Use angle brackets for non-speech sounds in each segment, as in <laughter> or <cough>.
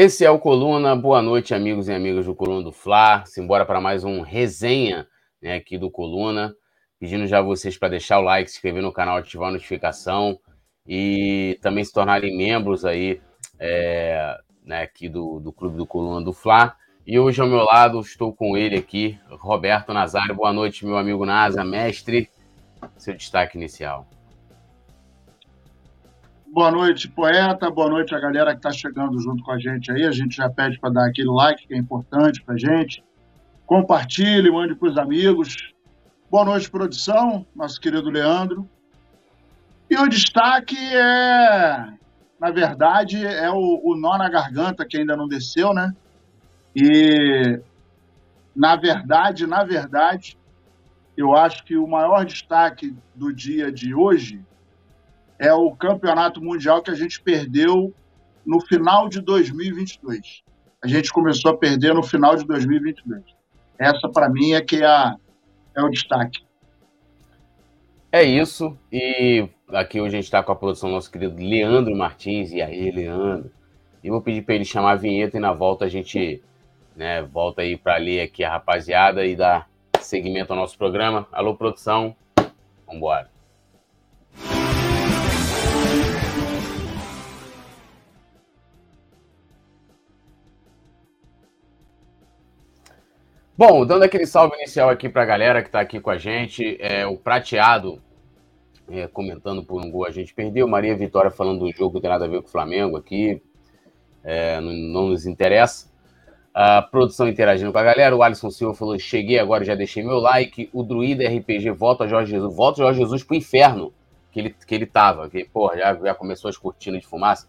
Esse é o Coluna. Boa noite, amigos e amigas do Coluna do Fla. Simbora para mais um resenha né, aqui do Coluna. Pedindo já vocês para deixar o like, se inscrever no canal, ativar a notificação e também se tornarem membros aí é, né, aqui do, do Clube do Coluna do Fla. E hoje ao meu lado estou com ele aqui, Roberto Nazário. Boa noite, meu amigo Nasa, mestre. Seu destaque inicial. Boa noite, poeta. Boa noite a galera que está chegando junto com a gente aí. A gente já pede para dar aquele like que é importante para gente. Compartilhe, mande para os amigos. Boa noite, produção, nosso querido Leandro. E o destaque é, na verdade, é o, o nó na garganta que ainda não desceu, né? E, na verdade, na verdade, eu acho que o maior destaque do dia de hoje é o campeonato mundial que a gente perdeu no final de 2022. A gente começou a perder no final de 2022. Essa, para mim, é que é, a, é o destaque. É isso. E aqui hoje a gente está com a produção do nosso querido Leandro Martins. E aí, Leandro? E vou pedir para ele chamar a vinheta e na volta a gente né, volta aí para ler aqui a rapaziada e dar seguimento ao nosso programa. Alô, produção. Vamos Bom, dando aquele salve inicial aqui para a galera que está aqui com a gente, é, o Prateado é, comentando por um gol a gente perdeu, Maria Vitória falando do jogo que tem nada a ver com o Flamengo aqui, é, não, não, nos interessa. A produção interagindo com a galera, o Alisson Silva falou, cheguei agora, já deixei meu like, o Druida RPG volta Jorge Jesus, volta Jorge Jesus pro inferno que ele, que ele tava, que, porra, já, já começou as cortinas de fumaça.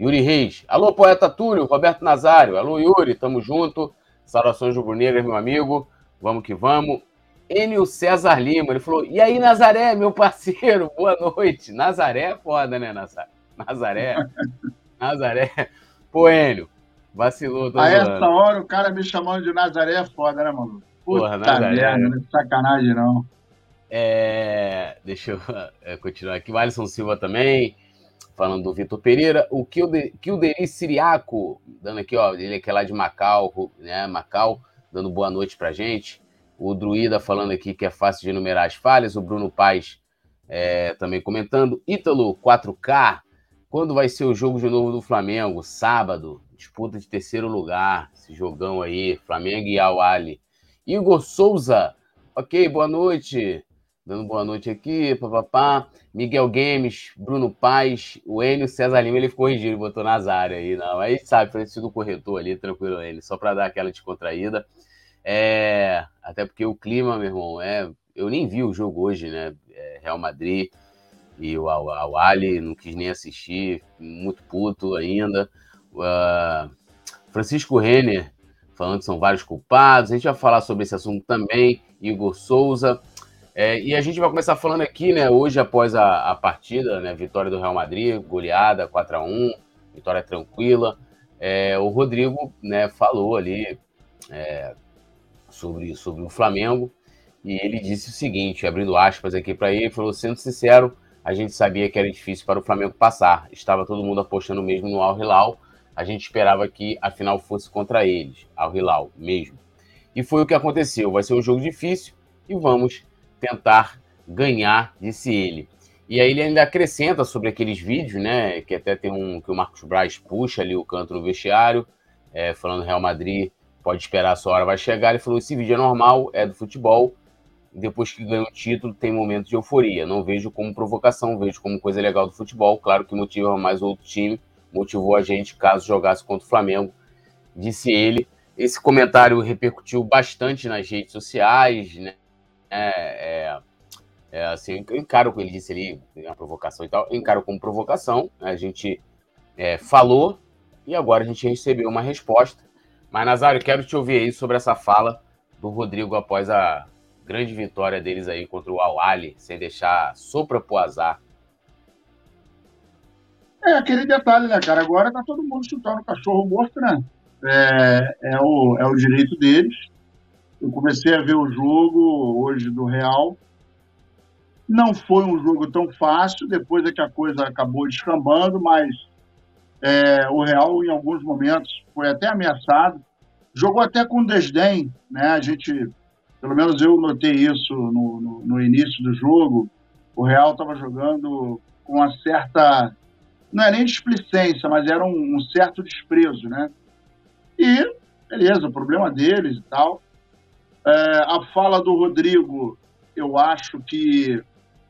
Yuri Reis, alô, poeta Túlio, Roberto Nazário, alô, Yuri, tamo junto. Saudações rubro-negras, meu amigo. Vamos que vamos. Enio César Lima, ele falou: E aí, Nazaré, meu parceiro, <laughs> boa noite. Nazaré é foda, né, Nazaré? Nazaré. <laughs> Nazaré. Pô, Enio, vacilou. A essa hora o cara me chamando de Nazaré é foda, né, mano? Puta Porra, Nazaré. Merda, não é sacanagem, não. É, deixa eu <laughs> é, continuar aqui. O Alisson Silva também falando do Vitor Pereira, o Kilderi Siriaco, dando aqui, ó, ele que é lá de Macau, né, Macau, dando boa noite pra gente. O Druida falando aqui que é fácil de enumerar as falhas, o Bruno Paz é, também comentando. Ítalo 4K, quando vai ser o jogo de novo do Flamengo? Sábado, disputa de terceiro lugar, esse jogão aí, Flamengo e Al Ali. Igor Souza, ok, boa noite dando boa noite aqui, papapá. Miguel Games, Bruno Paz, o Enio César Lima, ele ficou corrigiu, ele botou Nazário aí, não. Aí sabe, foi sido corretor ali, tranquilo ele, só para dar aquela descontraída. É, até porque o clima, meu irmão, é, eu nem vi o jogo hoje, né? É, Real Madrid e o Awali, não quis nem assistir, muito puto ainda. Uh, Francisco Renner falando que são vários culpados, a gente vai falar sobre esse assunto também. Igor Souza, é, e a gente vai começar falando aqui, né, hoje após a, a partida, né, vitória do Real Madrid, goleada 4 a 1 vitória tranquila. É, o Rodrigo, né, falou ali é, sobre, sobre o Flamengo e ele disse o seguinte, abrindo aspas aqui para ele, falou: sendo sincero, a gente sabia que era difícil para o Flamengo passar. Estava todo mundo apostando mesmo no Al Hilal. A gente esperava que a final fosse contra eles, Al Hilal mesmo. E foi o que aconteceu. Vai ser um jogo difícil e vamos tentar ganhar, disse ele. E aí ele ainda acrescenta sobre aqueles vídeos, né? Que até tem um que o Marcos Braz puxa ali o canto no vestiário, é, falando Real Madrid pode esperar a sua hora vai chegar. Ele falou: esse vídeo é normal, é do futebol. Depois que ganha o título, tem momentos de euforia. Não vejo como provocação, vejo como coisa legal do futebol. Claro que motiva mais outro time, motivou a gente caso jogasse contra o Flamengo, disse ele. Esse comentário repercutiu bastante nas redes sociais, né? É, é, é, assim, eu encaro o que ele disse ali, uma provocação e tal, eu encaro como provocação. Né? A gente é, falou e agora a gente recebeu uma resposta. Mas, Nazário, quero te ouvir aí sobre essa fala do Rodrigo após a grande vitória deles aí contra o Awali, sem deixar sopra pro azar. É aquele detalhe, né, cara? Agora tá todo mundo chutando o cachorro morto, né? É, é, o, é o direito deles. Eu comecei a ver o jogo hoje do Real. Não foi um jogo tão fácil, depois é que a coisa acabou descambando, mas É, o Real, em alguns momentos, foi até ameaçado. Jogou até com desdém, né? A gente, pelo menos eu notei isso no, no, no início do jogo. O Real estava jogando com uma certa, não é nem displicência, mas era um, um certo desprezo, né? E, beleza, o problema deles e tal. É, a fala do Rodrigo, eu acho que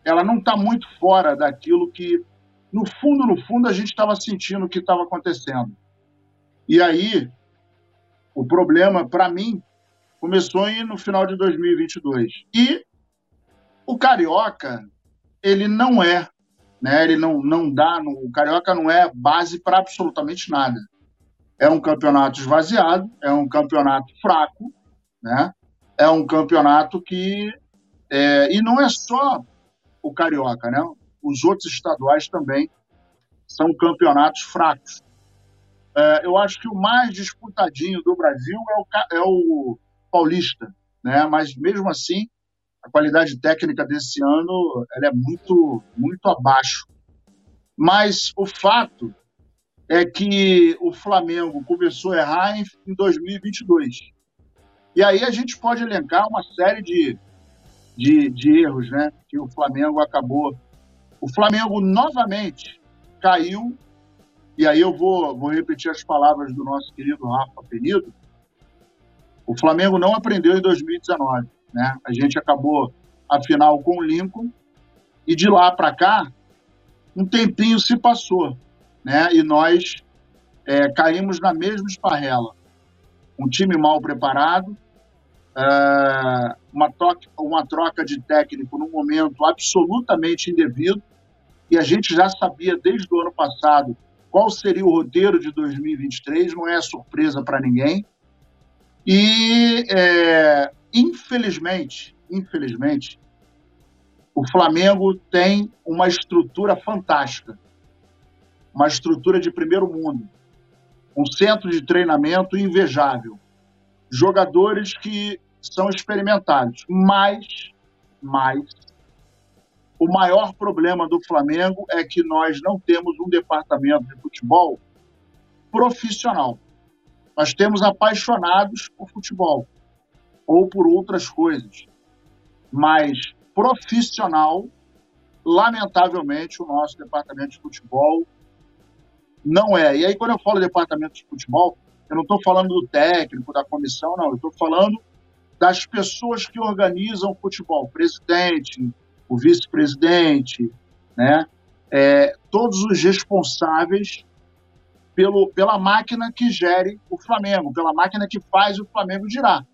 ela não está muito fora daquilo que no fundo, no fundo, a gente estava sentindo o que estava acontecendo. E aí, o problema, para mim, começou no final de 2022. E o Carioca, ele não é, né? Ele não, não dá, no, o Carioca não é base para absolutamente nada. É um campeonato esvaziado, é um campeonato fraco, né? É um campeonato que é, e não é só o Carioca, né? os outros estaduais também são campeonatos fracos. É, eu acho que o mais disputadinho do Brasil é o, é o Paulista, né? mas mesmo assim, a qualidade técnica desse ano ela é muito, muito abaixo. Mas o fato é que o Flamengo começou a errar em, em 2022. E aí a gente pode elencar uma série de, de, de erros né, que o Flamengo acabou o Flamengo novamente caiu, e aí eu vou, vou repetir as palavras do nosso querido Rafa Penido. O Flamengo não aprendeu em 2019. Né? A gente acabou a final com o Lincoln, e de lá para cá, um tempinho se passou, né? e nós é, caímos na mesma esparrela. Um time mal preparado, uma, troca, uma troca de técnico num momento absolutamente indevido, e a gente já sabia desde o ano passado qual seria o roteiro de 2023, não é surpresa para ninguém. E, é, infelizmente, infelizmente, o Flamengo tem uma estrutura fantástica, uma estrutura de primeiro mundo, um centro de treinamento invejável, jogadores que são experimentados, mas, mas o maior problema do Flamengo é que nós não temos um departamento de futebol profissional. Nós temos apaixonados por futebol ou por outras coisas, mas profissional, lamentavelmente, o nosso departamento de futebol não é. E aí, quando eu falo departamento de futebol, eu não estou falando do técnico, da comissão, não. Eu estou falando das pessoas que organizam o futebol, presidente, o vice-presidente, né? É, todos os responsáveis pelo, pela máquina que gere o Flamengo, pela máquina que faz o Flamengo girar.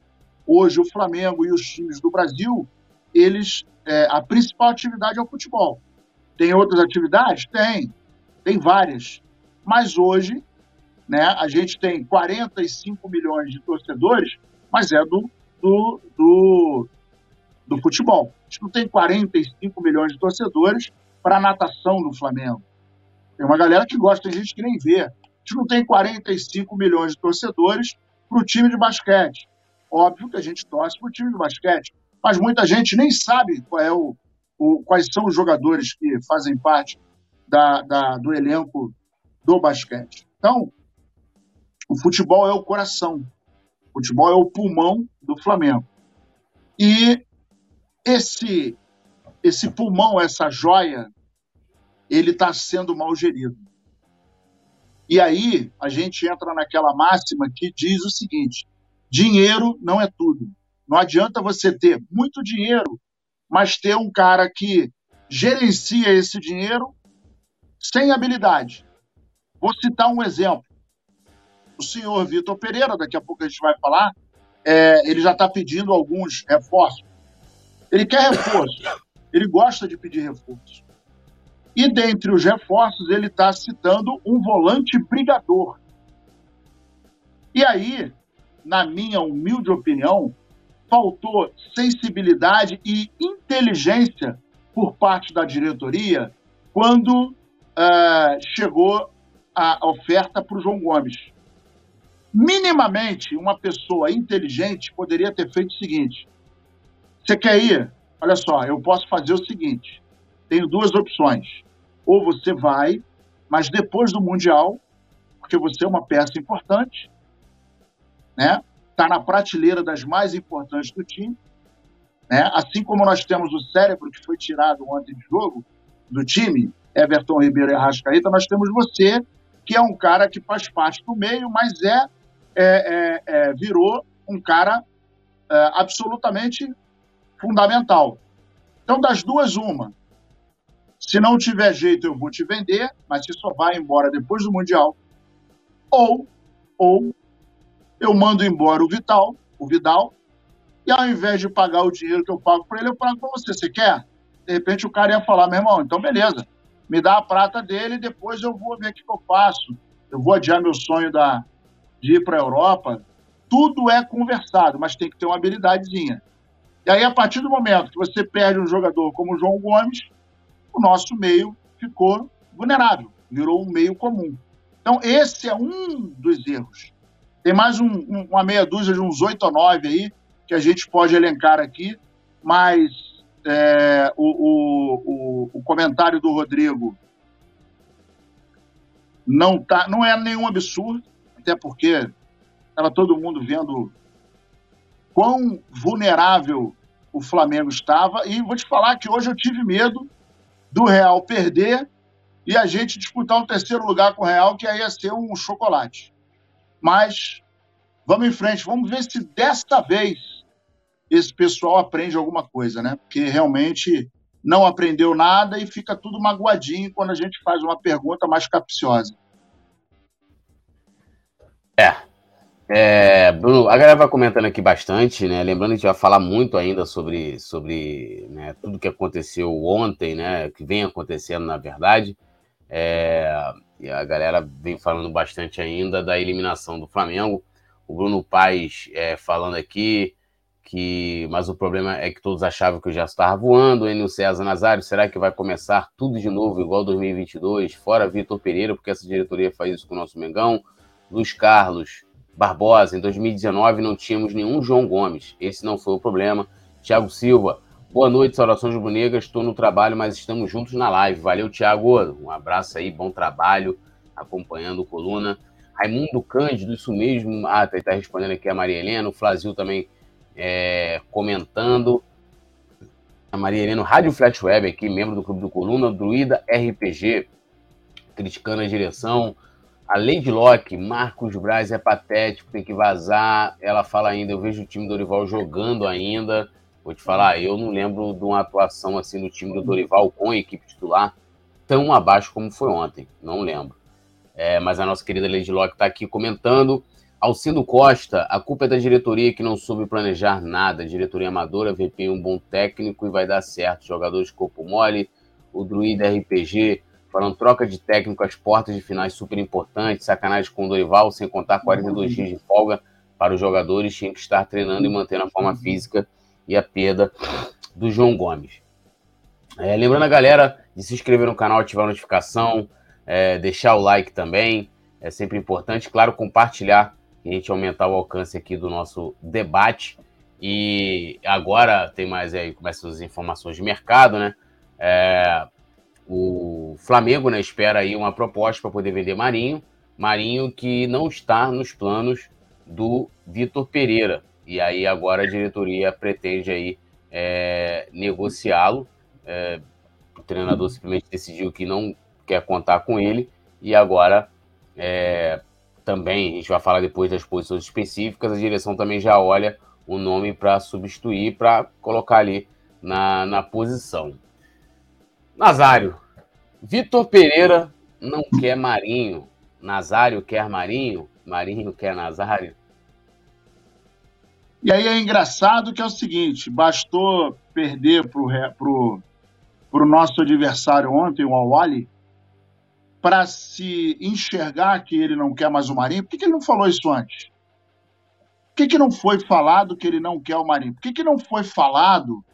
Hoje, o Flamengo e os times do Brasil, eles é, a principal atividade é o futebol. Tem outras atividades? Tem, tem várias. Mas hoje, né, a gente tem 45 milhões de torcedores, mas é do, do, do, do futebol. A gente não tem 45 milhões de torcedores para a natação no Flamengo. Tem uma galera que gosta, tem gente que nem vê. A gente não tem 45 milhões de torcedores para o time de basquete. Óbvio que a gente torce para o time de basquete, mas muita gente nem sabe qual é o, o, quais são os jogadores que fazem parte da, da, do elenco do basquete. Então, o futebol é o coração, futebol é o pulmão do Flamengo. E esse esse pulmão, essa joia, ele está sendo mal gerido. E aí a gente entra naquela máxima que diz o seguinte: dinheiro não é tudo. Não adianta você ter muito dinheiro, mas ter um cara que gerencia esse dinheiro sem habilidade. Vou citar um exemplo. O senhor Vitor Pereira, daqui a pouco a gente vai falar, é, ele já está pedindo alguns reforços ele quer reforço. Ele gosta de pedir reforço. E dentre os reforços, ele está citando um volante brigador. E aí, na minha humilde opinião, faltou sensibilidade e inteligência por parte da diretoria quando uh, chegou a oferta para o João Gomes. Minimamente, uma pessoa inteligente poderia ter feito o seguinte: você quer ir? Olha só, eu posso fazer o seguinte: tenho duas opções. Ou você vai, mas depois do Mundial, porque você é uma peça importante, né? Está na prateleira das mais importantes do time, né? Assim como nós temos o cérebro que foi tirado ontem de jogo do time, Everton Ribeiro e Arrascaeta, nós temos você que é um cara que faz parte do meio, mas é, é, é, é virou um cara é, absolutamente fundamental. Então, das duas, uma. Se não tiver jeito, eu vou te vender, mas você só vai embora depois do Mundial. Ou, ou eu mando embora o Vital, o Vidal, e ao invés de pagar o dinheiro que eu pago para ele, eu pago para você. Você quer? De repente o cara ia falar, meu irmão, então beleza, me dá a prata dele depois eu vou ver o que eu faço. Eu vou adiar meu sonho da, de ir para a Europa. Tudo é conversado, mas tem que ter uma habilidadezinha. E aí, a partir do momento que você perde um jogador como o João Gomes, o nosso meio ficou vulnerável, virou um meio comum. Então, esse é um dos erros. Tem mais um, um, uma meia dúzia de uns oito ou nove aí que a gente pode elencar aqui, mas é, o, o, o, o, comentário do Rodrigo não, tá, não é nenhum absurdo, até porque estava todo mundo vendo quão vulnerável o Flamengo estava. E vou te falar que hoje eu tive medo do Real perder e a gente disputar um terceiro lugar com o Real, que aí ia ser um chocolate. Mas vamos em frente, vamos ver se desta vez esse pessoal aprende alguma coisa, né? Porque realmente não aprendeu nada e fica tudo magoadinho quando a gente faz uma pergunta mais capciosa. É, é, Bruno, a galera vai comentando aqui bastante, né? Lembrando que a gente vai falar muito ainda sobre, sobre né, tudo que aconteceu ontem, né? Que vem acontecendo, na verdade. É, e a galera vem falando bastante ainda da eliminação do Flamengo. O Bruno Paes é, falando aqui que, mas o problema é que todos achavam que o Gerson estava voando. O Enio César Nazário, será que vai começar tudo de novo, igual 2022? Fora Vitor Pereira, porque essa diretoria faz isso com o nosso Mengão. Luiz Carlos, Barbosa, em 2019 não tínhamos nenhum João Gomes. Esse não foi o problema. Thiago Silva, boa noite, saudações rubro-negras. Estou no trabalho, mas estamos juntos na live. Valeu, Thiago. Um abraço aí, bom trabalho, acompanhando o Coluna. Raimundo Cândido, isso mesmo. Ah, tá, tá respondendo aqui a Maria Helena. O Flazil também é, comentando. A Maria Helena, Rádio Flat Web aqui, membro do Clube do Coluna, Druida RPG, criticando a direção. A Lady Locke, Marcos Braz é patético, tem que vazar. Ela fala ainda, eu vejo o time do Dorival jogando ainda. Vou te falar, eu não lembro de uma atuação assim do time do Dorival com a equipe titular tão abaixo como foi ontem. Não lembro. É, mas a nossa querida Lady Locke está aqui comentando. Alcindo Costa, a culpa é da diretoria que não soube planejar nada. Diretoria amadora, VP um bom técnico e vai dar certo. Jogadores corpo mole, o Druida RPG falando troca de técnico às portas de finais super importante, sacanagem com o Dorival, sem contar 42 dias de folga para os jogadores, tinha que estar treinando e mantendo a forma física e a perda do João Gomes. É, lembrando a galera de se inscrever no canal, ativar a notificação, é, deixar o like também, é sempre importante, claro, compartilhar a gente aumentar o alcance aqui do nosso debate. E agora tem mais aí, começam as informações de mercado, né? É, o Flamengo né, espera aí uma proposta para poder vender Marinho. Marinho que não está nos planos do Vitor Pereira. E aí agora a diretoria pretende aí é, negociá-lo. É, o treinador simplesmente decidiu que não quer contar com ele. E agora é, também, a gente vai falar depois das posições específicas, a direção também já olha o nome para substituir, para colocar ali na, na posição. Nazário. Vitor Pereira não quer Marinho. Nazário quer Marinho. Marinho quer Nazário. E aí é engraçado que é o seguinte: bastou perder para o nosso adversário ontem, o Awali, para se enxergar que ele não quer mais o Marinho. Por que, que ele não falou isso antes? Por que, que não foi falado que ele não quer o Marinho? Por que, que não foi falado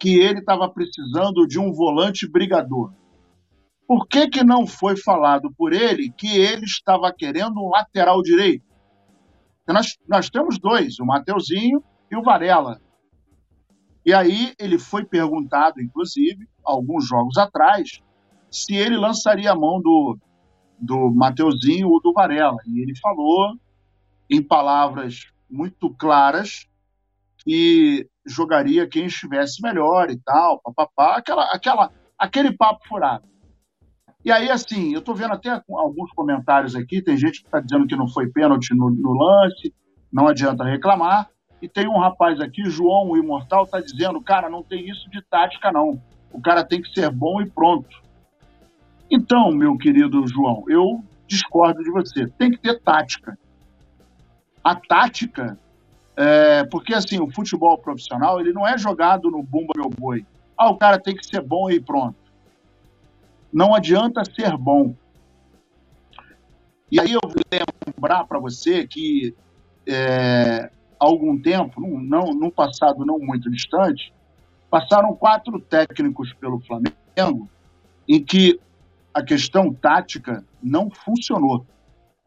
que ele estava precisando de um volante brigador. Por que, que não foi falado por ele que ele estava querendo um lateral direito? Nós, nós temos dois, o Mateuzinho e o Varela. E aí ele foi perguntado, inclusive, alguns jogos atrás, se ele lançaria a mão do, do Mateuzinho ou do Varela. E ele falou, em palavras muito claras, que jogaria quem estivesse melhor e tal, papapá, aquela, aquela, aquele papo furado. E aí, assim, eu estou vendo até alguns comentários aqui, tem gente que está dizendo que não foi pênalti no, no, lance, não adianta reclamar. E tem um rapaz aqui, João o Imortal, está dizendo, cara, não tem isso de tática, não. O cara tem que ser bom e pronto. Então, meu querido João, eu discordo de você. Tem que ter tática. A tática, é, porque assim, o futebol profissional, ele não é jogado no bumba meu boi. Ah, o cara tem que ser bom e pronto. Não adianta ser bom. E aí eu vou lembrar para você que é, algum tempo, num, não, num passado não muito distante, passaram quatro técnicos pelo Flamengo em que a questão tática não funcionou.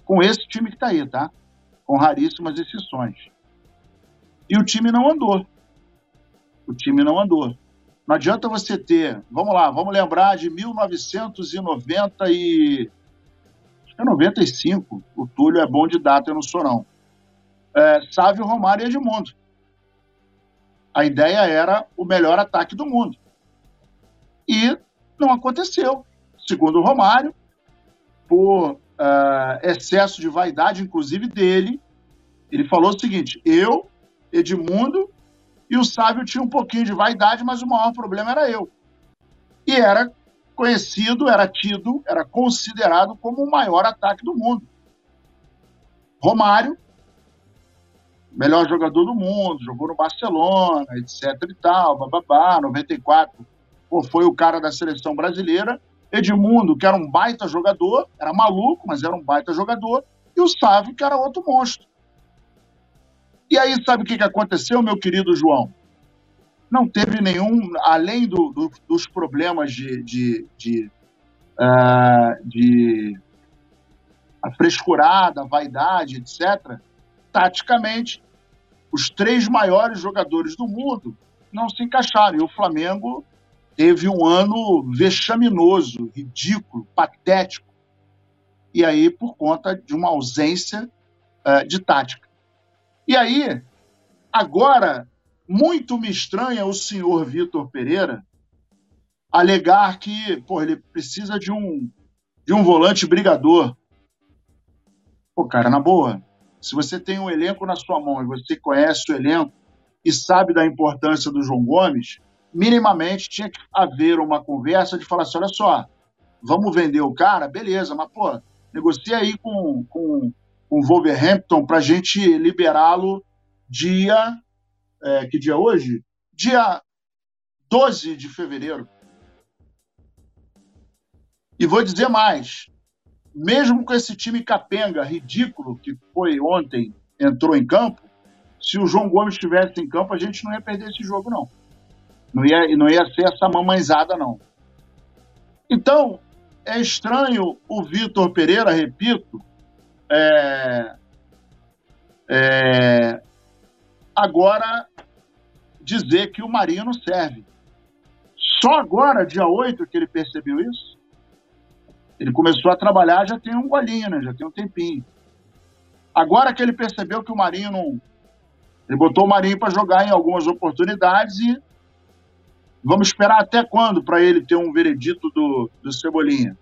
Com esse time que está aí, tá? Com raríssimas exceções. E o time não andou. O time não andou. Não adianta você ter. Vamos lá, vamos lembrar de 1990 e. Acho que é 95. O Túlio é bom de data, eu não sou, não. É, Sávio, Romário e Edmundo. A ideia era o melhor ataque do mundo. E não aconteceu. Segundo o Romário, por uh, excesso de vaidade, inclusive dele, ele falou o seguinte: eu, Edmundo e o Sábio tinha um pouquinho de vaidade, mas o maior problema era eu. E era conhecido, era tido, era considerado como o maior ataque do mundo. Romário, melhor jogador do mundo, jogou no Barcelona, etc e tal, bababá, 94, pô, foi o cara da seleção brasileira. Edmundo, que era um baita jogador, era maluco, mas era um baita jogador, e o Sávio, que era outro monstro. E aí, sabe o que, aconteceu, meu querido João? Não teve nenhum, além do, do, dos problemas de, de, de, uh, de a frescurada, a vaidade, etc., taticamente, os três maiores jogadores do mundo não se encaixaram. E o Flamengo teve um ano vexaminoso, ridículo, patético. E aí, por conta de uma ausência uh, de tática. E aí, agora, muito me estranha o senhor Vitor Pereira alegar que pô, ele precisa de um, de um volante brigador. Pô, cara, na boa, se você tem um elenco na sua mão e você conhece o elenco e sabe da importância do João Gomes, minimamente tinha que haver uma conversa de falar assim: olha só, vamos vender o cara, beleza, mas pô, negocia aí com, com com o Wolverhampton para a gente liberá-lo dia. É, que dia é hoje? Dia 12 de fevereiro. E vou dizer mais: mesmo com esse time capenga ridículo que foi ontem, entrou em campo, se o João Gomes estivesse em campo, a gente não ia perder esse jogo, não. Não ia, não ia ser essa mamãezada, não. Então, é estranho o Vitor Pereira, repito, é, é, agora dizer que o Marinho não serve. Só agora, dia 8, que ele percebeu isso. Ele começou a trabalhar já tem um golinho, né? Já tem um tempinho. Agora que ele percebeu que o Marinho não. Ele botou o Marinho para jogar em algumas oportunidades e vamos esperar até quando para ele ter um veredito do, do Cebolinha?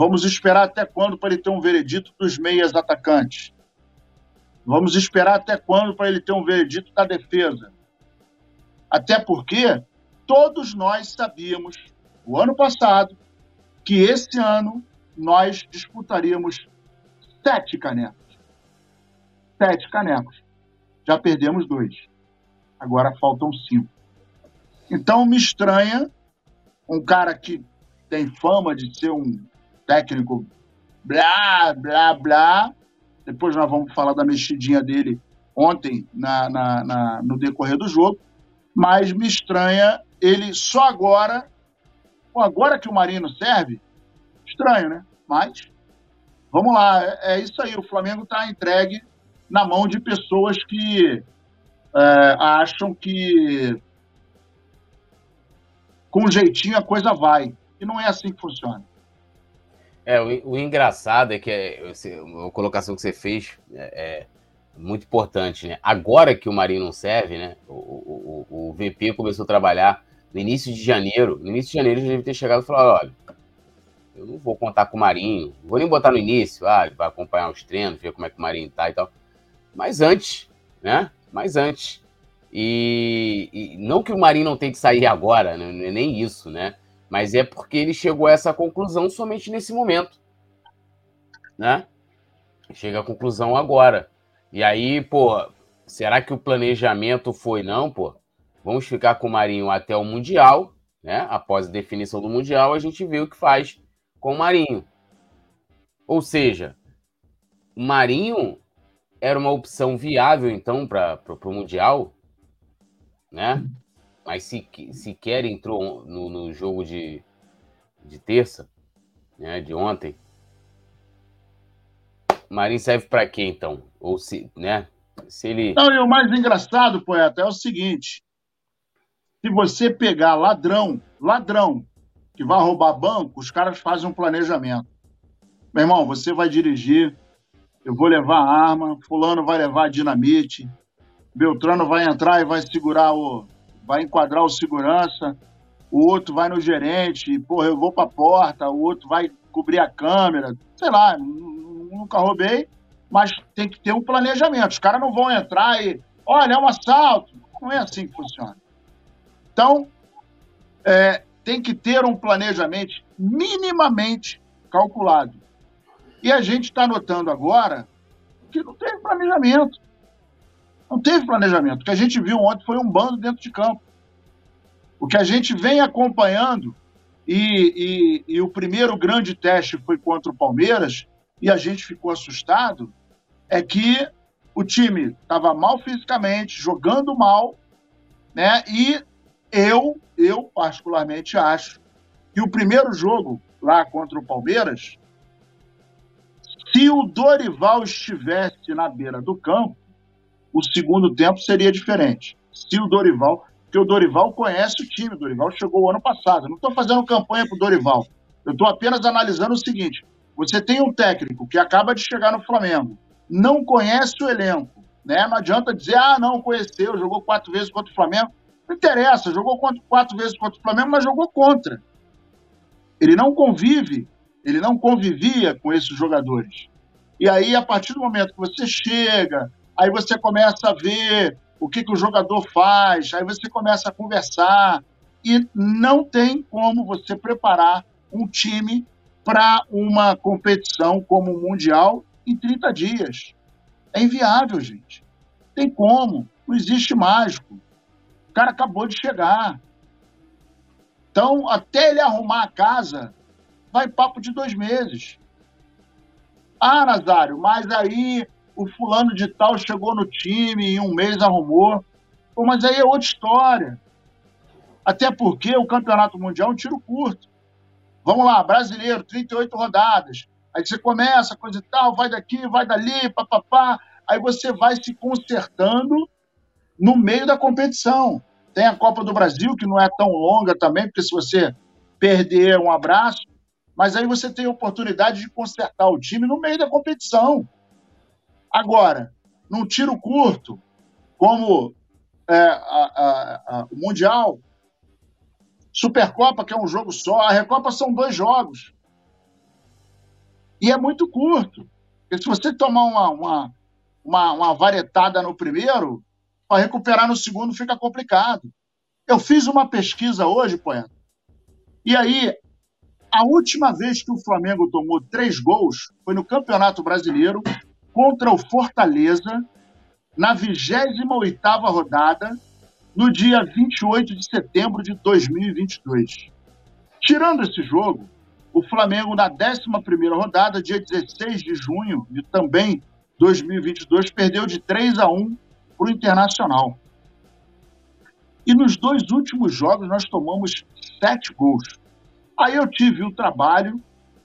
Vamos esperar até quando para ele ter um veredito dos meias atacantes? Vamos esperar até quando para ele ter um veredito da defesa? Até porque todos nós sabíamos, o ano passado, que esse ano nós disputaríamos sete canecos. Sete canecos. Já perdemos dois. Agora faltam cinco. Então me estranha um cara que tem fama de ser um técnico, blá, blá, blá. Depois nós vamos falar da mexidinha dele ontem na, na, na, no decorrer do jogo. Mas me estranha ele só agora, agora que o Marino serve, estranho, né? Mas vamos lá, é, é isso aí. O Flamengo está entregue na mão de pessoas que é, acham que com jeitinho a coisa vai. E não é assim que funciona. É, o, o engraçado é que é, a colocação que você fez é, é, muito importante, né? Agora que o Marinho não serve, né? O, o, o, VP começou a trabalhar no início de janeiro. No início de janeiro ele deve ter chegado e falado: olha, eu não vou contar com o Marinho, vou nem botar no início, ah, vai acompanhar os treinos, ver como é que o Marinho tá e tal. Mas antes, né? Mas antes. E, e não que o Marinho não tem que sair agora, né? é nem isso, né? Mas é porque ele chegou a essa conclusão somente nesse momento, né? Chega à conclusão agora. E aí, pô, será que o planejamento foi não, pô? Vamos ficar com o Marinho até o Mundial, né? Após a definição do Mundial, a gente vê o que faz com o Marinho. Ou seja, o Marinho era uma opção viável, então, para o Mundial, né? Mas se, sequer entrou no, no jogo de, de terça, né? De ontem. Marinho serve para quê, então? Ou se, né? Se ele. Não, e o mais engraçado, poeta, é o seguinte: se você pegar ladrão, ladrão, que vai roubar banco, os caras fazem um planejamento. Meu irmão, você vai dirigir, eu vou levar a arma, fulano vai levar dinamite, Beltrano vai entrar e vai segurar o. vai enquadrar o segurança, o outro vai no gerente, porra, eu vou pra porta, o outro vai cobrir a câmera, sei lá, nunca roubei, mas tem que ter um planejamento. Os caras não vão entrar e, olha, é um assalto. Não é assim que funciona. Então, é, tem que ter um planejamento minimamente calculado. E a gente está notando agora que não teve planejamento. Não teve planejamento. O que a gente viu ontem foi um bando dentro de campo. O que a gente vem acompanhando, e, e, e o primeiro grande teste foi contra o Palmeiras, e a gente ficou assustado, é que o time estava mal fisicamente, jogando mal, né? E eu, eu particularmente acho que o primeiro jogo lá contra o Palmeiras, se o Dorival estivesse na beira do campo, o segundo tempo seria diferente. Se o Dorival, porque o Dorival conhece o time, o Dorival chegou o ano passado. Eu não estou fazendo campanha para o Dorival. Eu estou apenas analisando o seguinte: você tem um técnico que acaba de chegar no Flamengo, não conhece o elenco, né? Não adianta dizer, ah, não conheceu, jogou quatro vezes contra o Flamengo. Não interessa, jogou quatro vezes contra o Flamengo, mas jogou contra. Ele não convive, ele não convivia com esses jogadores. E aí, a partir do momento que você chega, aí você começa a ver o que, que o jogador faz, aí você começa a conversar, e não tem como você preparar um time para uma competição como o Mundial em 30 dias. É inviável, gente. Tem como. Não existe mágico. O cara acabou de chegar. Então, até ele arrumar a casa, vai papo de dois meses. Ah, Nazário, mas aí o fulano de tal chegou no time em um mês arrumou. Pô, mas aí é outra história. Até porque o campeonato mundial é um tiro curto. Vamos lá, brasileiro, 38 rodadas. Aí você começa, coisa e tal, vai daqui, vai dali, papapá. Aí você vai se consertando no meio da competição. Tem a Copa do Brasil, que não é tão longa também, porque se você perder, um abraço. Mas aí você tem a oportunidade de consertar o time no meio da competição. Agora, num tiro curto, como é, a, a, a, o Mundial, Supercopa, que é um jogo só, a Recopa são dois jogos. E é muito curto. Porque se você tomar uma, uma, uma, uma no primeiro, para recuperar no segundo fica complicado. Eu fiz uma pesquisa hoje, poeta, e aí a última vez que o Flamengo tomou três gols foi no Campeonato Brasileiro contra o Fortaleza, na 28ª rodada, no dia 28 de setembro de 2022. Tirando esse jogo, o Flamengo, na 11 rodada, dia 16 de junho de também 2022, perdeu de 3 a 1 para o Internacional. E nos dois últimos jogos nós tomamos sete gols. Aí eu tive o trabalho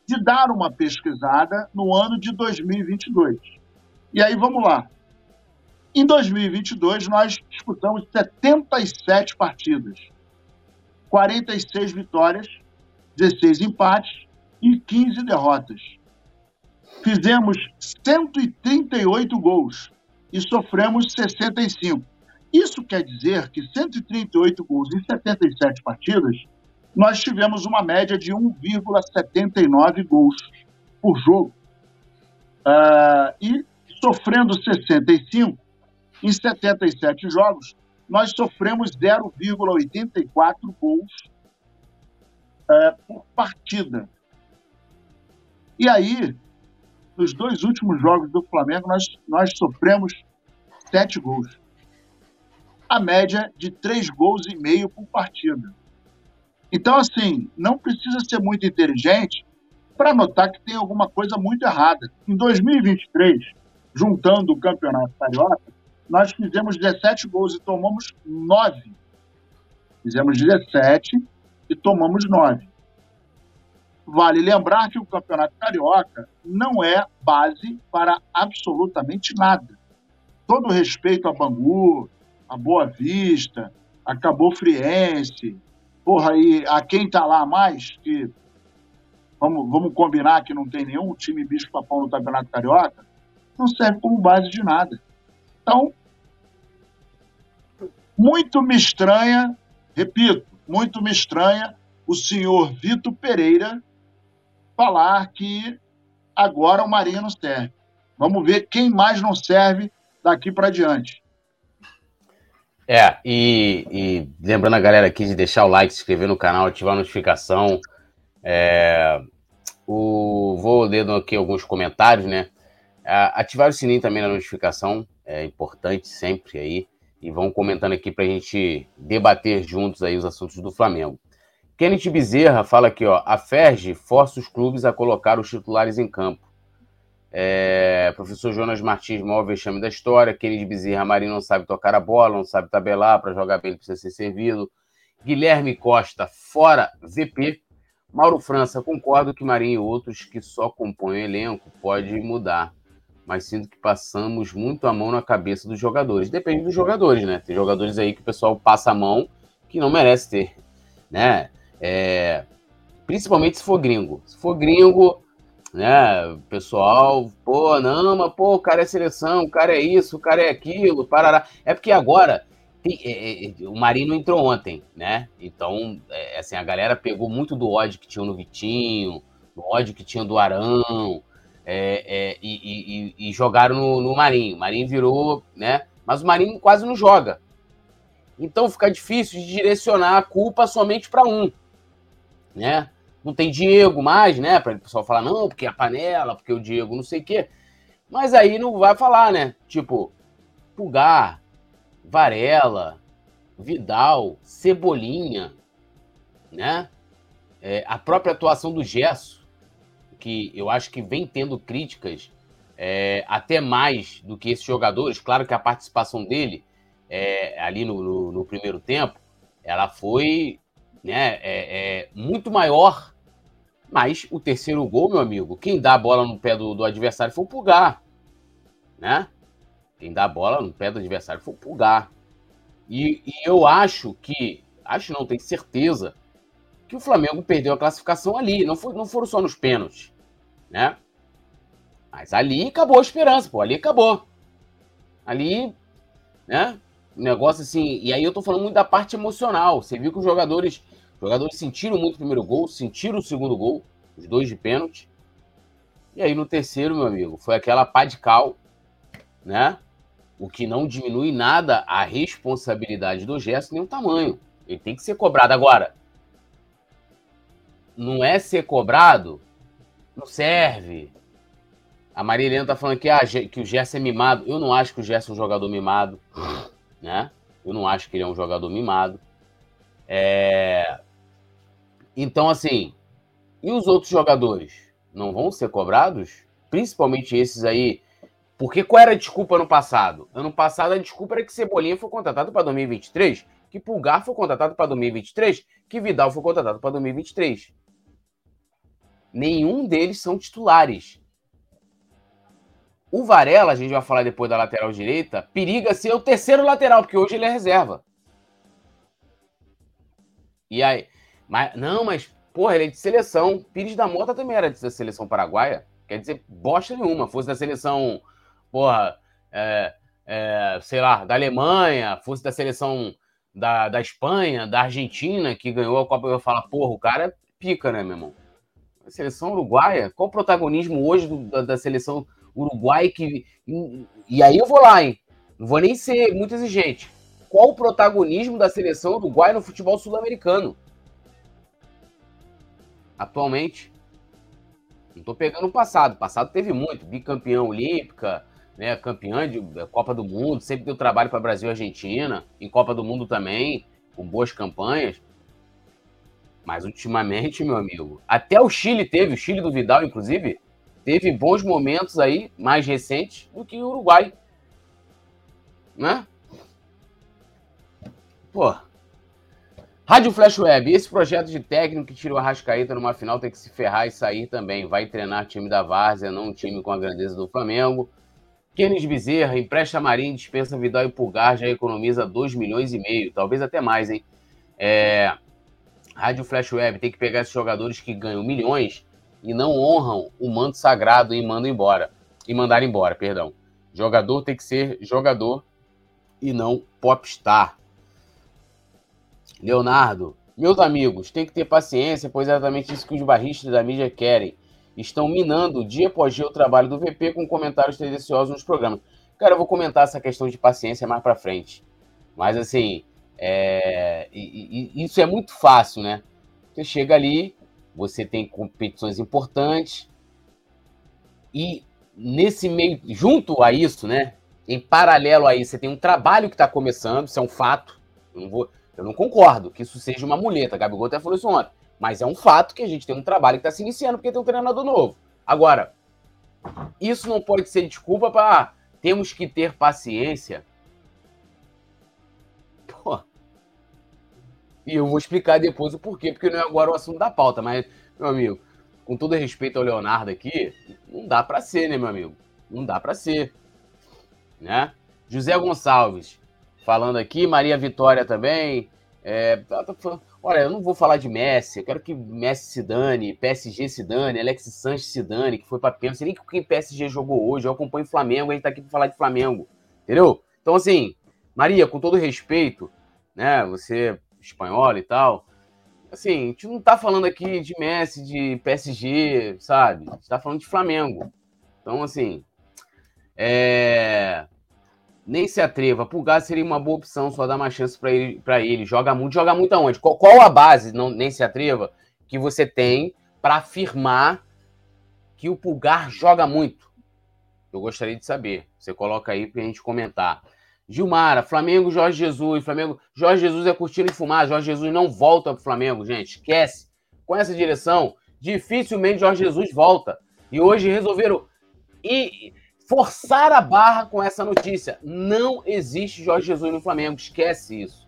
de dar uma pesquisada no ano de 2022. E aí vamos lá. Em 2022, nós disputamos 77 partidas, 46 vitórias, 16 empates e 15 derrotas. Fizemos 138 gols e sofremos 65. Isso quer dizer que 138 gols em 77 partidas, nós tivemos uma média de 1,79 gols por jogo. Uh, e sofrendo 65, em 77 jogos, nós sofremos 0,84 gols uh, por partida. E aí, nos dois últimos jogos do Flamengo, nós, nós sofremos sete gols a média de três gols e meio por partida. Então, assim, não precisa ser muito inteligente para notar que tem alguma coisa muito errada. Em 2023, juntando o Campeonato Carioca, nós fizemos 17 gols e tomamos 9. Fizemos 17 e tomamos 9. Vale lembrar que o Campeonato Carioca não é base para absolutamente nada. Todo respeito a Bangu, a Boa Vista, a Cabo Friense, porra, aí a quem tá lá mais, que vamos, vamos combinar que não tem nenhum time bicho-papão no Campeonato Carioca, não serve como base de nada. Então, muito me estranha, repito, muito me estranha o senhor Vitor Pereira falar que agora o Marinho não serve. Vamos ver quem mais não serve daqui para diante. É, e, e, lembrando a galera aqui de deixar o like, se inscrever no canal, ativar a notificação. É, o, vou ler aqui alguns comentários, né? Ativar o sininho também na notificação, é importante sempre aí. E vão comentando aqui para a gente debater juntos aí os assuntos do Flamengo. Kenneth Bezerra fala aqui, ó, a Ferge força os clubes a colocar os titulares em campo. É, professor Jonas Martins, maior vexame da história. Kennedy Bezerra Marinho não sabe tocar a bola, não sabe tabelar, para jogar bem ele precisa ser servido. Guilherme Costa, fora VP. Mauro França, concordo que Marinho e outros que só compõem o elenco pode mudar, mas sinto que passamos muito a mão na cabeça dos jogadores. Depende dos jogadores, né? Tem jogadores aí que o pessoal passa a mão que não merece ter, né? É, principalmente se for gringo. Se for gringo, né? Pessoal, pô, não, mas pô, o cara é seleção, o cara é isso, o cara é aquilo, parará. É porque agora tem, é, é, o Marinho entrou ontem, né? Então, é, assim, a galera pegou muito do ódio que tinha no Vitinho, do ódio que tinha do Arão, é, é e, e, e, jogaram no, no Marinho. O Marinho virou, né? Mas o Marinho quase não joga. Então fica difícil de direcionar a culpa somente para um, né? não tem Diego mais, né? Para o pessoal falar, não, porque a panela, porque o Diego não sei o quê. Mas aí não vai falar, né? Tipo, Pulgar, Varela, Vidal, Cebolinha, né? É, a própria atuação do Gesso, que eu acho que vem tendo críticas é, até mais do que esses jogadores. Claro que a participação dele é, ali no, no, no, primeiro tempo, ela foi né, é, é muito maior mas o terceiro gol, meu amigo, quem dá a bola no pé do, do adversário foi o Pulgar. Né? Quem dá a bola no pé do adversário foi o Pulgar. E, e eu acho que, acho não, tenho certeza, que o Flamengo perdeu a classificação ali. Não, foi, não foram só nos pênaltis. Né? Mas ali acabou a esperança, pô. Ali acabou. Ali, né? negócio assim. E aí eu tô falando muito da parte emocional. Você viu que os jogadores os jogadores sentiram muito o primeiro gol, sentiram o segundo gol, os dois de pênalti. E aí no terceiro, meu amigo, foi aquela pá de cal, né? O que não diminui nada a responsabilidade do gesto nem o tamanho. Ele tem que ser cobrado. Agora, não é ser cobrado, não serve. A Maria Helena tá falando que, ah, que o Gerson é mimado. Eu não acho que o Gerson é um jogador mimado, né? Eu não acho que ele é um jogador mimado. É... Então, assim, e os outros jogadores? Não vão ser cobrados? Principalmente esses aí. Porque qual era a desculpa no passado? Ano passado a desculpa era que Cebolinha foi contratado para 2023, que Pulgar foi contratado para 2023, que Vidal foi contratado para 2023. Nenhum deles são titulares. O Varela, a gente vai falar depois da lateral direita, periga ser o terceiro lateral, porque hoje ele é reserva. E aí, mas, não, mas Porra, ele é de seleção. Pires da Mota também era da seleção paraguaia. Quer dizer, bosta nenhuma. Fosse da seleção, porra, é, é, sei lá, da Alemanha, fosse da seleção da, da Espanha, da Argentina, que ganhou a Copa, eu ia falar, porra, o cara é pica, né, meu irmão? Seleção uruguaia, qual o protagonismo hoje do, da, da, seleção uruguaia que. E aí eu vou lá, hein? Não vou nem ser muito exigente. Qual o protagonismo da seleção uruguaia no futebol sul-americano? Atualmente. Não tô pegando o passado. O passado teve muito. Bicampeão olímpica, né, campeã de Copa do Mundo, sempre deu trabalho para Brasil e Argentina, em Copa do Mundo também, com boas campanhas. Mas ultimamente, meu amigo, até o Chile teve, o Chile do Vidal, inclusive, teve bons momentos aí, mais recentes, do que o Uruguai. Né? Pô. Rádio Flash Web, esse projeto de técnico que tirou a Rascaíta numa final tem que se ferrar e sair também. Vai treinar time da Várzea, não um time com a grandeza do Flamengo. Kenis Bezerra, empresta Marinho, dispensa Vidal e Pulgar, já economiza 2 milhões e meio, talvez até mais, hein? É... Rádio Flash Web tem que pegar esses jogadores que ganham milhões e não honram o manto sagrado e mandam embora. E mandar embora, perdão. Jogador tem que ser jogador e não popstar. Leonardo, meus amigos, tem que ter paciência, pois é exatamente isso que os barristas da mídia querem estão minando dia após dia o trabalho do VP com comentários tendenciosos nos programas. Cara, eu vou comentar essa questão de paciência mais para frente. Mas assim, é... e, e, isso é muito fácil, né? Você chega ali, você tem competições importantes e nesse meio, junto a isso, né? Em paralelo a isso, você tem um trabalho que está começando, isso é um fato. Eu não, vou, eu não concordo que isso seja uma muleta. Gabigol até falou isso ontem. Mas é um fato que a gente tem um trabalho que está se iniciando porque tem um treinador novo. Agora, isso não pode ser desculpa para ah, temos que ter paciência. E eu vou explicar depois o porquê, porque não é agora o assunto da pauta, mas, meu amigo, com todo respeito ao Leonardo aqui, não dá para ser, né, meu amigo? Não dá para ser. Né? José Gonçalves, falando aqui, Maria Vitória também. É, tá, tá Olha, eu não vou falar de Messi, eu quero que Messi se dane, PSG se dane, Alexis Sanches se dane, que foi para pênalti. Nem quem PSG jogou hoje, eu acompanho o Flamengo, a gente tá aqui para falar de Flamengo, entendeu? Então, assim, Maria, com todo respeito, né, você espanhola e tal, assim, a gente não tá falando aqui de Messi, de PSG, sabe? A gente tá falando de Flamengo. Então, assim, é nem se atreva. Pulgar seria uma boa opção, só dar uma chance para ele, para ele. Joga muito, joga muito aonde? Qual, qual, a base, não, nem se atreva, que você tem para afirmar que o Pulgar joga muito? Eu gostaria de saber. Você coloca aí para a gente comentar. Gilmara, Flamengo, Jorge Jesus. Flamengo, Jorge Jesus é curtindo de fumar. Jorge Jesus não volta para o Flamengo, gente. Esquece. Com essa direção, dificilmente Jorge Jesus volta. E hoje resolveram. E forçar a barra com essa notícia. Não existe Jorge Jesus no Flamengo, esquece isso.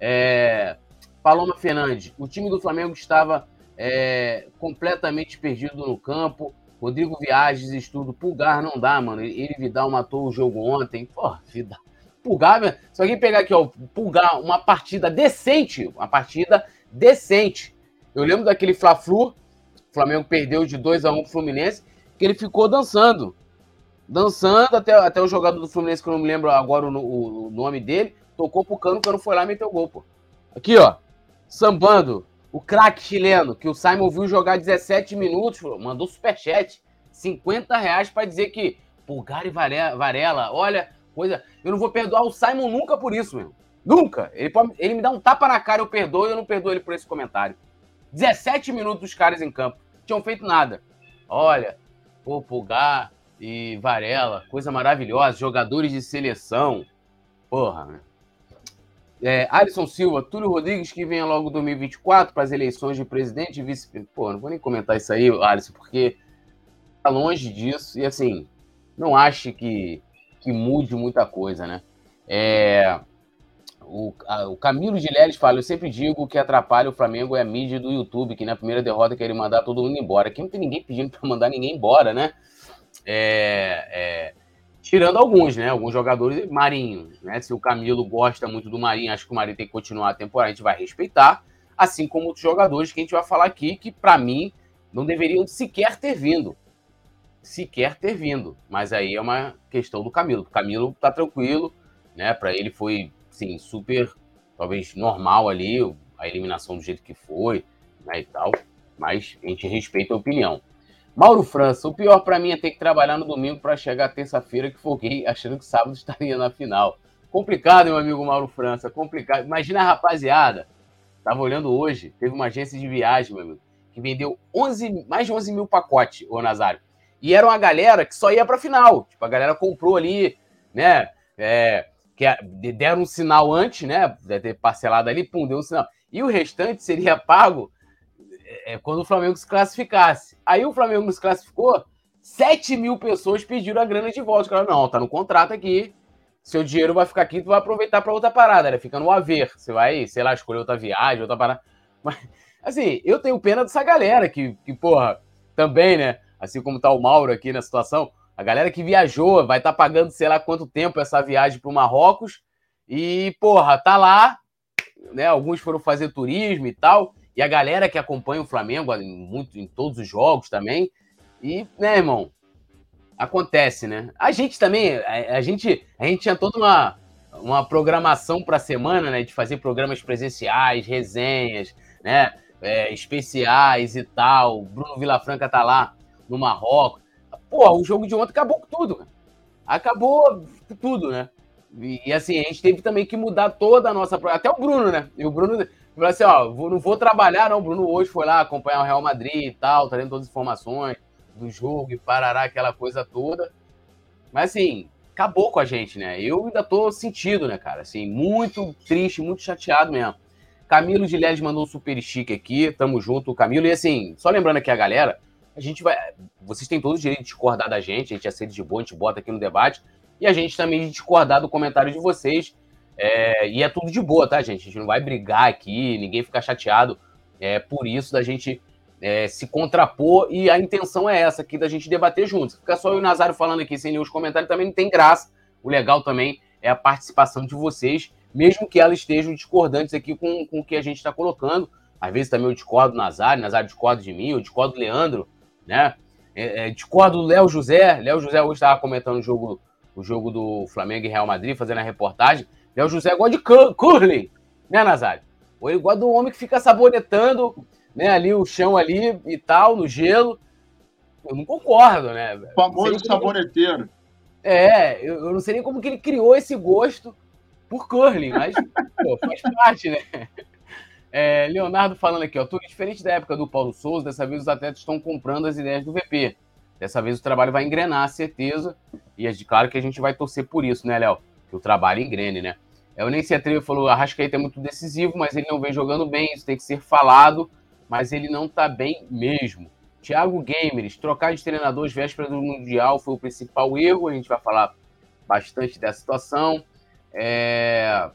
É... Paloma Fernandes, o time do Flamengo estava é, completamente perdido no campo. Rodrigo Viagens, estudo. Pulgar não dá, mano. Ele Vidal matou o jogo ontem. Pô, Vidal. Pulgar, se alguém pegar aqui, ó, Pulgar, uma partida decente, uma partida decente. Eu lembro daquele Fla-Flu, Flamengo perdeu de 2 a 1 pro Fluminense, que ele ficou dançando dançando até, até o jogador do Fluminense, que eu não me lembro agora o, o, o nome dele, tocou pro cano, o cano foi lá e meteu gol, pô. Aqui, ó, sambando, o craque chileno, que o Simon viu jogar 17 minutos, mandou superchat, 50 reais para dizer que Pulgar e Varela, olha, coisa, eu não vou perdoar o Simon nunca por isso, meu. Nunca. Ele, pode, ele me dá um tapa na cara, eu perdoo e eu não perdoo ele por esse comentário. 17 minutos dos caras em campo. Tinham feito nada. Olha, pô, Pulgar, e Varela, coisa maravilhosa, jogadores de seleção. Porra, né? É, Alisson Silva, Túlio Rodrigues, que venha logo 2024 para as eleições de presidente e vice. Pô, não vou nem comentar isso aí, Alisson, porque tá longe disso e assim, não acho que, que mude muita coisa, né? É, o, a, o Camilo de Leles fala: Eu sempre digo que atrapalha o Flamengo é a mídia do YouTube, que na primeira derrota querem mandar todo mundo embora. Aqui não tem ninguém pedindo para mandar ninguém embora, né? É, é, tirando alguns, né? Alguns jogadores, Marinho, né? Se o Camilo gosta muito do Marinho, acho que o Marinho tem que continuar a temporada, a gente vai respeitar. assim como outros jogadores que a gente vai falar aqui, que para mim não deveriam sequer ter vindo. Sequer ter vindo. Mas aí é uma questão do Camilo. O Camilo tá tranquilo, né? Para ele foi, sim, super, talvez normal ali, a eliminação do jeito que foi, né? E tal. Mas a gente respeita a opinião. Mauro França, o pior para mim é ter que trabalhar no domingo para chegar terça-feira que foguei achando que sábado <laughs> estaria na final. Complicado, meu amigo Mauro França, complicado. Imagina a rapaziada. Tava olhando hoje, teve uma agência de viagem, meu amigo, que vendeu 11, mais de 11 mil pacotes, o Nazário. E era uma galera que só ia pra final. Tipo, a galera comprou ali, né? É, que deram um sinal antes, né? Deve ter parcelado ali, pum, deu um sinal. E o restante seria <laughs> pago é, quando o Flamengo se classificasse. Aí o Flamengo se classificou, 7 mil pessoas pediram a grana de volta. Falaram, não, tá no contrato aqui, seu dinheiro vai ficar aqui, tu vai aproveitar para outra parada, né? Fica no haver. Você vai, sei lá, escolher outra viagem, outra parada. Mas, assim, eu tenho pena dessa galera que, que porra, também, né? Assim como tá o Mauro aqui na situação, a galera que viajou vai estar tá pagando sei lá quanto tempo essa viagem para o Marrocos e, porra, tá lá, né? Alguns foram fazer turismo e tal, e a galera que acompanha o Flamengo muito em todos os jogos também. E, né, irmão, acontece, né? A gente também, a, a gente, a gente tinha toda uma, uma programação para a semana, né? De fazer programas presenciais, resenhas, né? É, especiais e tal. Bruno Vilafranca tá lá no Marrocos. Pô, o jogo de ontem acabou com tudo. Cara. Acabou tudo, né? E, e, assim, a gente teve também que mudar toda a nossa. Até o Bruno, né? E o Bruno falou assim: ó, vou, não vou trabalhar, não. O Bruno hoje foi lá acompanhar o Real Madrid e tal, trazendo todas as informações do jogo e parará aquela coisa toda. Mas assim, acabou com a gente, né? Eu ainda tô sentido, né, cara? Assim, muito triste, muito chateado mesmo. Camilo de Led mandou um super chique aqui, tamo junto, Camilo. E assim, só lembrando aqui a galera, a gente vai. Vocês têm todo o direito de discordar da gente, a gente aceita de boa, a gente bota aqui no debate. E a gente também discordar do comentário de vocês. É, e é tudo de boa, tá, gente? A gente não vai brigar aqui, ninguém ficar chateado. É por isso da gente é, se contrapor, e a intenção é essa aqui da gente debater juntos. Ficar só eu e o Nazário falando aqui sem ler os comentários também não tem graça. O legal também é a participação de vocês, mesmo que elas estejam discordantes aqui com, com o que a gente está colocando. Às vezes também eu discordo do Nazário, Nazário discorda de mim, eu discordo do Leandro, né? É, é, discordo do Léo José. Léo José hoje estava comentando o jogo, o jogo do Flamengo e Real Madrid, fazendo a reportagem. Léo José gosta de curling, né, Nazário? Ou ele gosta do homem que fica sabonetando né, ali o chão ali e tal, no gelo. Eu não concordo, né? O famoso saboneteiro. É, eu, eu, não sei nem como que ele criou esse gosto por curling, mas pô, faz parte, né? <laughs> É, Leonardo falando aqui, ó, tudo diferente da época do Paulo Souza, dessa vez os atletas estão comprando as ideias do VP. Dessa vez o trabalho vai engrenar, certeza. E é claro que a gente vai torcer por isso, né, Léo? Que o trabalho engrene, né? É, o Nense Atrevo falou, a Rascaeta é muito decisivo, mas ele não vem jogando bem, isso tem que ser falado mas ele não está bem mesmo. Thiago Gamers, trocar de treinador às vésperas do Mundial foi o principal erro, a gente vai falar bastante dessa situação. É...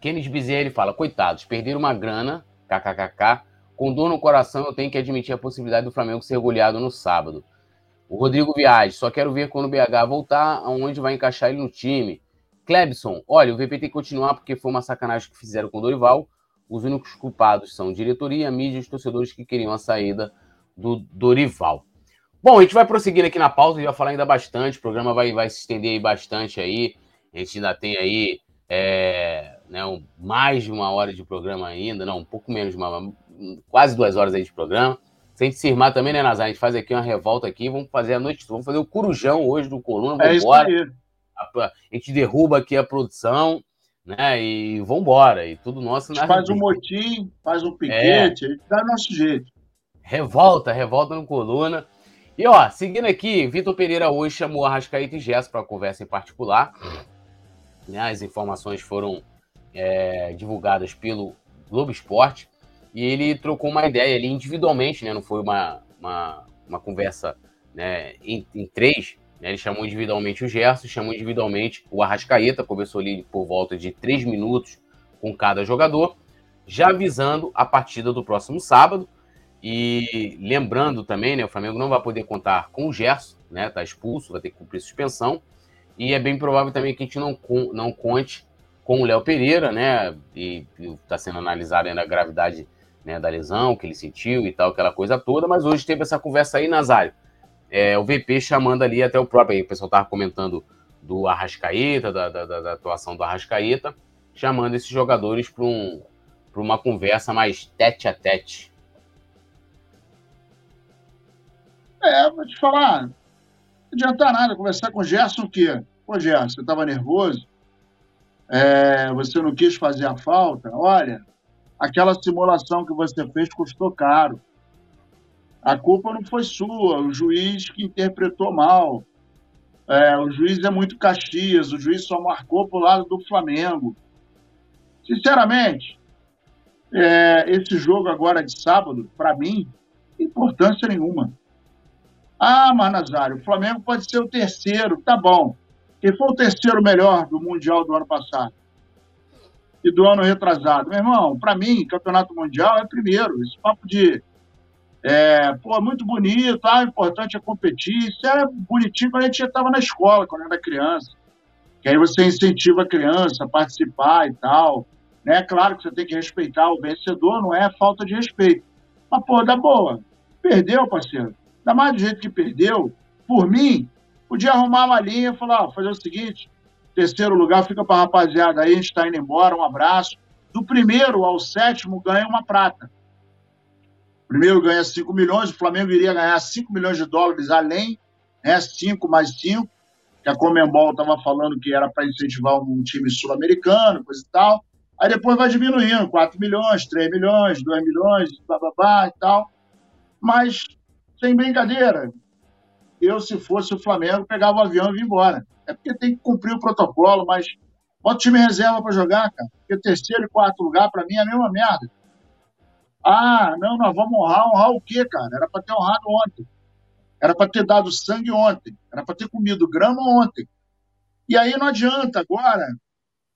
Kenneth Bezerra fala, coitados, perderam uma grana, kkkk, com dor no coração eu tenho que admitir a possibilidade do Flamengo ser goleado no sábado. O Rodrigo Viagem, só quero ver quando o BH voltar, aonde vai encaixar ele no time. Klebson, olha, o VP tem que continuar porque foi uma sacanagem que fizeram com o Dorival, os únicos culpados são diretoria, mídia e os torcedores que queriam a saída do Dorival. Bom, a gente vai prosseguir aqui na pauta, a gente vai falar ainda bastante, o programa vai, vai se estender aí bastante aí. A gente ainda tem aí é, né, um, mais de uma hora de programa ainda, não, um pouco menos de uma, quase duas horas aí de programa. Se a gente se irmar também, né, Nazar? A gente faz aqui uma revolta aqui, vamos fazer a noite, vamos fazer o corujão hoje do Coluna, vamos é embora. A, a gente derruba aqui a produção, né? E vambora, e tudo nosso. A faz um motim, faz um piquete, é. dá nosso jeito. Revolta, revolta no coluna. E ó, seguindo aqui, Vitor Pereira hoje chamou a Rascaíta e Gesso para conversa em particular. Né, as informações foram é, divulgadas pelo Globo Esporte e ele trocou uma ideia ali individualmente, né? Não foi uma, uma, uma conversa né, em, em três, né? Ele chamou individualmente o Gerson, chamou individualmente o Arrascaeta, conversou ali por volta de três minutos com cada jogador, já avisando a partida do próximo sábado. E lembrando também, né, o Flamengo não vai poder contar com o Gerson, né? Tá expulso, vai ter que cumprir suspensão. E é bem provável também que a gente não, não conte com o Léo Pereira, né? E está sendo analisada ainda a gravidade né, da lesão que ele sentiu e tal, aquela coisa toda, mas hoje teve essa conversa aí, Nazário. É, o VP chamando ali até o próprio, aí o pessoal estava comentando do Arrascaeta, da, da, da, atuação do Arrascaeta, chamando esses jogadores para um, uma conversa mais tete a tete. É, vou te falar, não adianta nada conversar com o Gerson o quê? Pô, Gerson, você estava nervoso? É, você não quis fazer a falta? Olha, aquela simulação que você fez custou caro. A culpa não foi sua, o juiz que interpretou mal. É, o juiz é muito Caxias, o juiz só marcou para o lado do Flamengo. Sinceramente, é, esse jogo agora de sábado, para mim, importância nenhuma. Ah, mas Nazário, o Flamengo pode ser o terceiro, tá bom. Quem foi o terceiro melhor do Mundial do ano passado? E do ano retrasado? Meu irmão, para mim, Campeonato Mundial é primeiro. Esse papo de é, pô, muito bonito, ah, importante é competir. Isso era bonitinho quando a gente estava na escola, quando era criança. Que aí você incentiva a criança a participar e tal. Né? Claro que você tem que respeitar o vencedor, não é falta de respeito. Mas, pô, dá boa. Perdeu, parceiro. Ainda mais do jeito que perdeu. Por mim, podia arrumar uma linha e falar, ó, fazer o seguinte, terceiro lugar fica para rapaziada aí, a gente está indo embora, um abraço. Do primeiro ao sétimo ganha uma prata primeiro ganha 5 milhões, o Flamengo iria ganhar 5 milhões de dólares além, né, 5 mais 5, que a Comembol estava falando que era para incentivar um time sul-americano, coisa e tal. Aí depois vai diminuindo, 4 milhões, 3 milhões, 2 milhões, blá, blá, blá e tal. Mas, sem brincadeira, eu, se fosse o Flamengo, pegava o avião e vinha embora. É porque tem que cumprir o protocolo, mas bota o time reserva para jogar, cara. Porque terceiro e quarto lugar, para mim, é a mesma merda. Ah, não, nós vamos honrar. Honrar o quê, cara? Era para ter honrado ontem. Era para ter dado sangue ontem. Era para ter comido grama ontem. E aí não adianta agora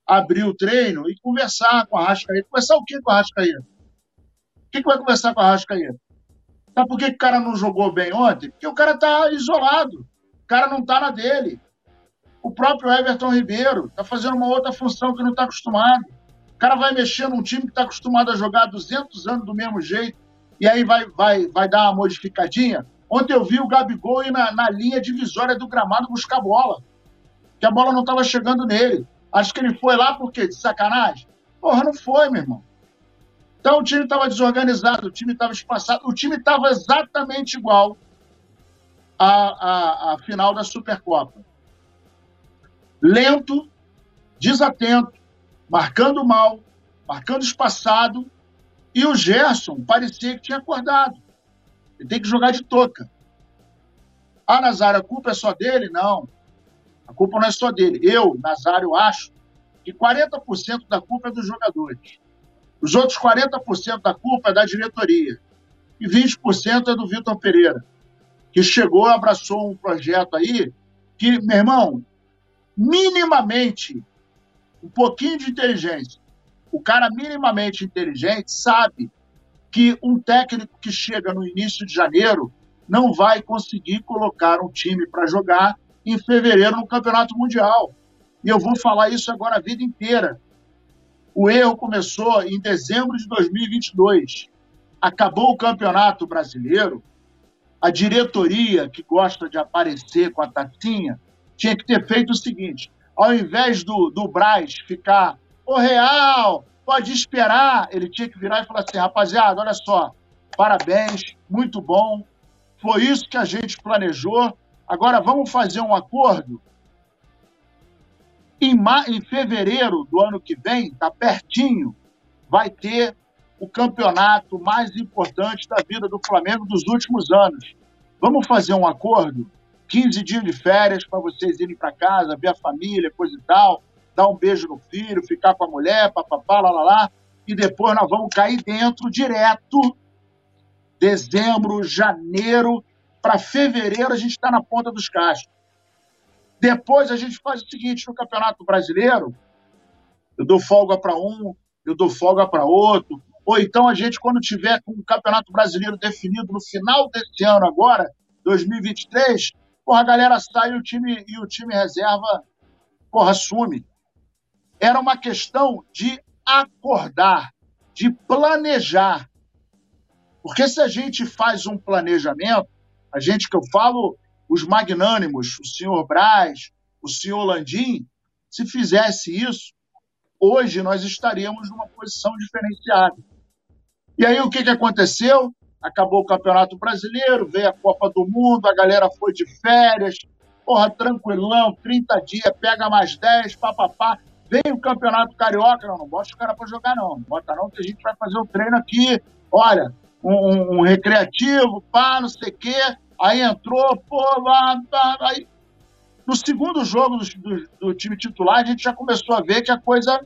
abrir o treino e conversar com a Rascaeta. Conversar o quê com a Rascaeta? O que, que vai conversar com a Rascaeta? Sabe por que o cara não jogou bem ontem? Porque o cara está isolado. O cara não está na dele. O próprio Everton Ribeiro está fazendo uma outra função que não está acostumado. O cara vai mexer num time que está acostumado a jogar 200 anos do mesmo jeito e aí vai, vai, vai dar uma modificadinha. Ontem eu vi o Gabigol ir na, na linha divisória do gramado buscar bola, que a bola não estava chegando nele. Acho que ele foi lá por quê? De sacanagem? Porra, não foi, meu irmão. Então o time estava desorganizado, o time estava espaçado, o time estava exatamente igual à, à, à final da Supercopa. Lento, desatento, marcando mal, marcando espaçado, e o Gerson parecia que tinha acordado. Ele tem que jogar de toca. Ah, Nazário, a culpa é só dele? Não. A culpa não é só dele. Eu, Nazário, acho que 40% da culpa é dos jogadores. Os outros 40% da culpa é da diretoria. E 20% é do Vitor Pereira, que chegou, abraçou um projeto aí que, meu irmão, minimamente um pouquinho de inteligência. O cara minimamente inteligente sabe que um técnico que chega no início de janeiro não vai conseguir colocar um time para jogar em fevereiro no Campeonato Mundial. E eu vou falar isso agora a vida inteira. O erro começou em dezembro de 2022. Acabou o Campeonato Brasileiro, a diretoria que gosta de aparecer com a tacinha tinha que ter feito o seguinte: ao invés do, do Braz ficar, o Real, pode esperar, ele tinha que virar e falar assim, rapaziada, olha só, parabéns, muito bom, foi isso que a gente planejou, agora vamos fazer um acordo. Em, em fevereiro do ano que vem, tá pertinho, vai ter o campeonato mais importante da vida do Flamengo dos últimos anos. Vamos fazer um acordo 15 dias de férias para vocês irem para casa, ver a família, coisa e tal, dar um beijo no filho, ficar com a mulher, papapá, lá, lá, lá, e depois nós vamos cair dentro direto, dezembro, janeiro, para fevereiro a gente está na ponta dos cachos. Depois a gente faz o seguinte no Campeonato Brasileiro, eu dou folga para um, eu dou folga para outro, ou então a gente, quando tiver com o Campeonato Brasileiro definido no final desse ano agora, 2023, porra, a galera sai e o time, e o time reserva, porra, assume. era uma questão de acordar, de planejar. Porque se a gente faz um planejamento, a gente que eu falo, os magnânimos, o senhor Braz, o senhor Landim, se fizesse isso, hoje nós estaríamos numa posição diferenciada. E aí o que, que aconteceu? Acabou o Campeonato Brasileiro, veio a Copa do Mundo, a galera foi de férias, porra, tranquilão, 30 dias, pega mais 10, papapá. Vem o Campeonato Carioca, não, não bota os caras para jogar, não. Não bota não, que a gente vai fazer um treino aqui. Olha, um, um recreativo, pá, não sei o quê. Aí entrou, pô, lá, lá, aí. No segundo jogo do, do, do, time titular, a gente já começou a ver que a coisa.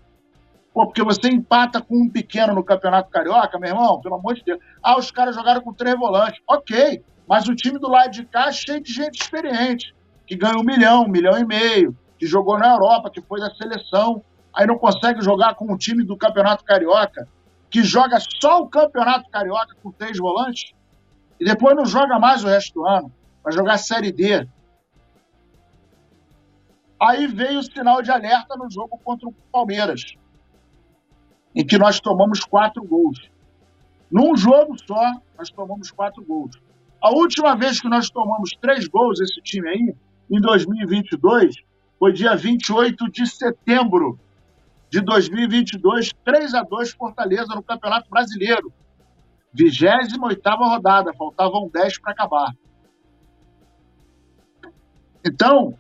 Pô, porque você empata com um pequeno no Campeonato Carioca, meu irmão, pelo amor de Deus. Ah, os caras jogaram com três volantes. Ok, mas o time do lado de cá cheio de gente experiente, que ganha um milhão, um milhão e meio, que jogou na Europa, que foi da seleção, aí não consegue jogar com o time do Campeonato Carioca, que joga só o Campeonato Carioca com três volantes, e depois não joga mais o resto do ano, vai jogar Série D. Aí veio o sinal de alerta no jogo contra o Palmeiras, em que nós tomamos quatro gols. Num jogo só, nós tomamos quatro gols. A última vez que nós tomamos três gols, esse time aí, em 2022, foi dia 28 de setembro de 2022, 3 a 2 Fortaleza no Campeonato Brasileiro. 28 rodada, faltavam 10 para acabar. Então,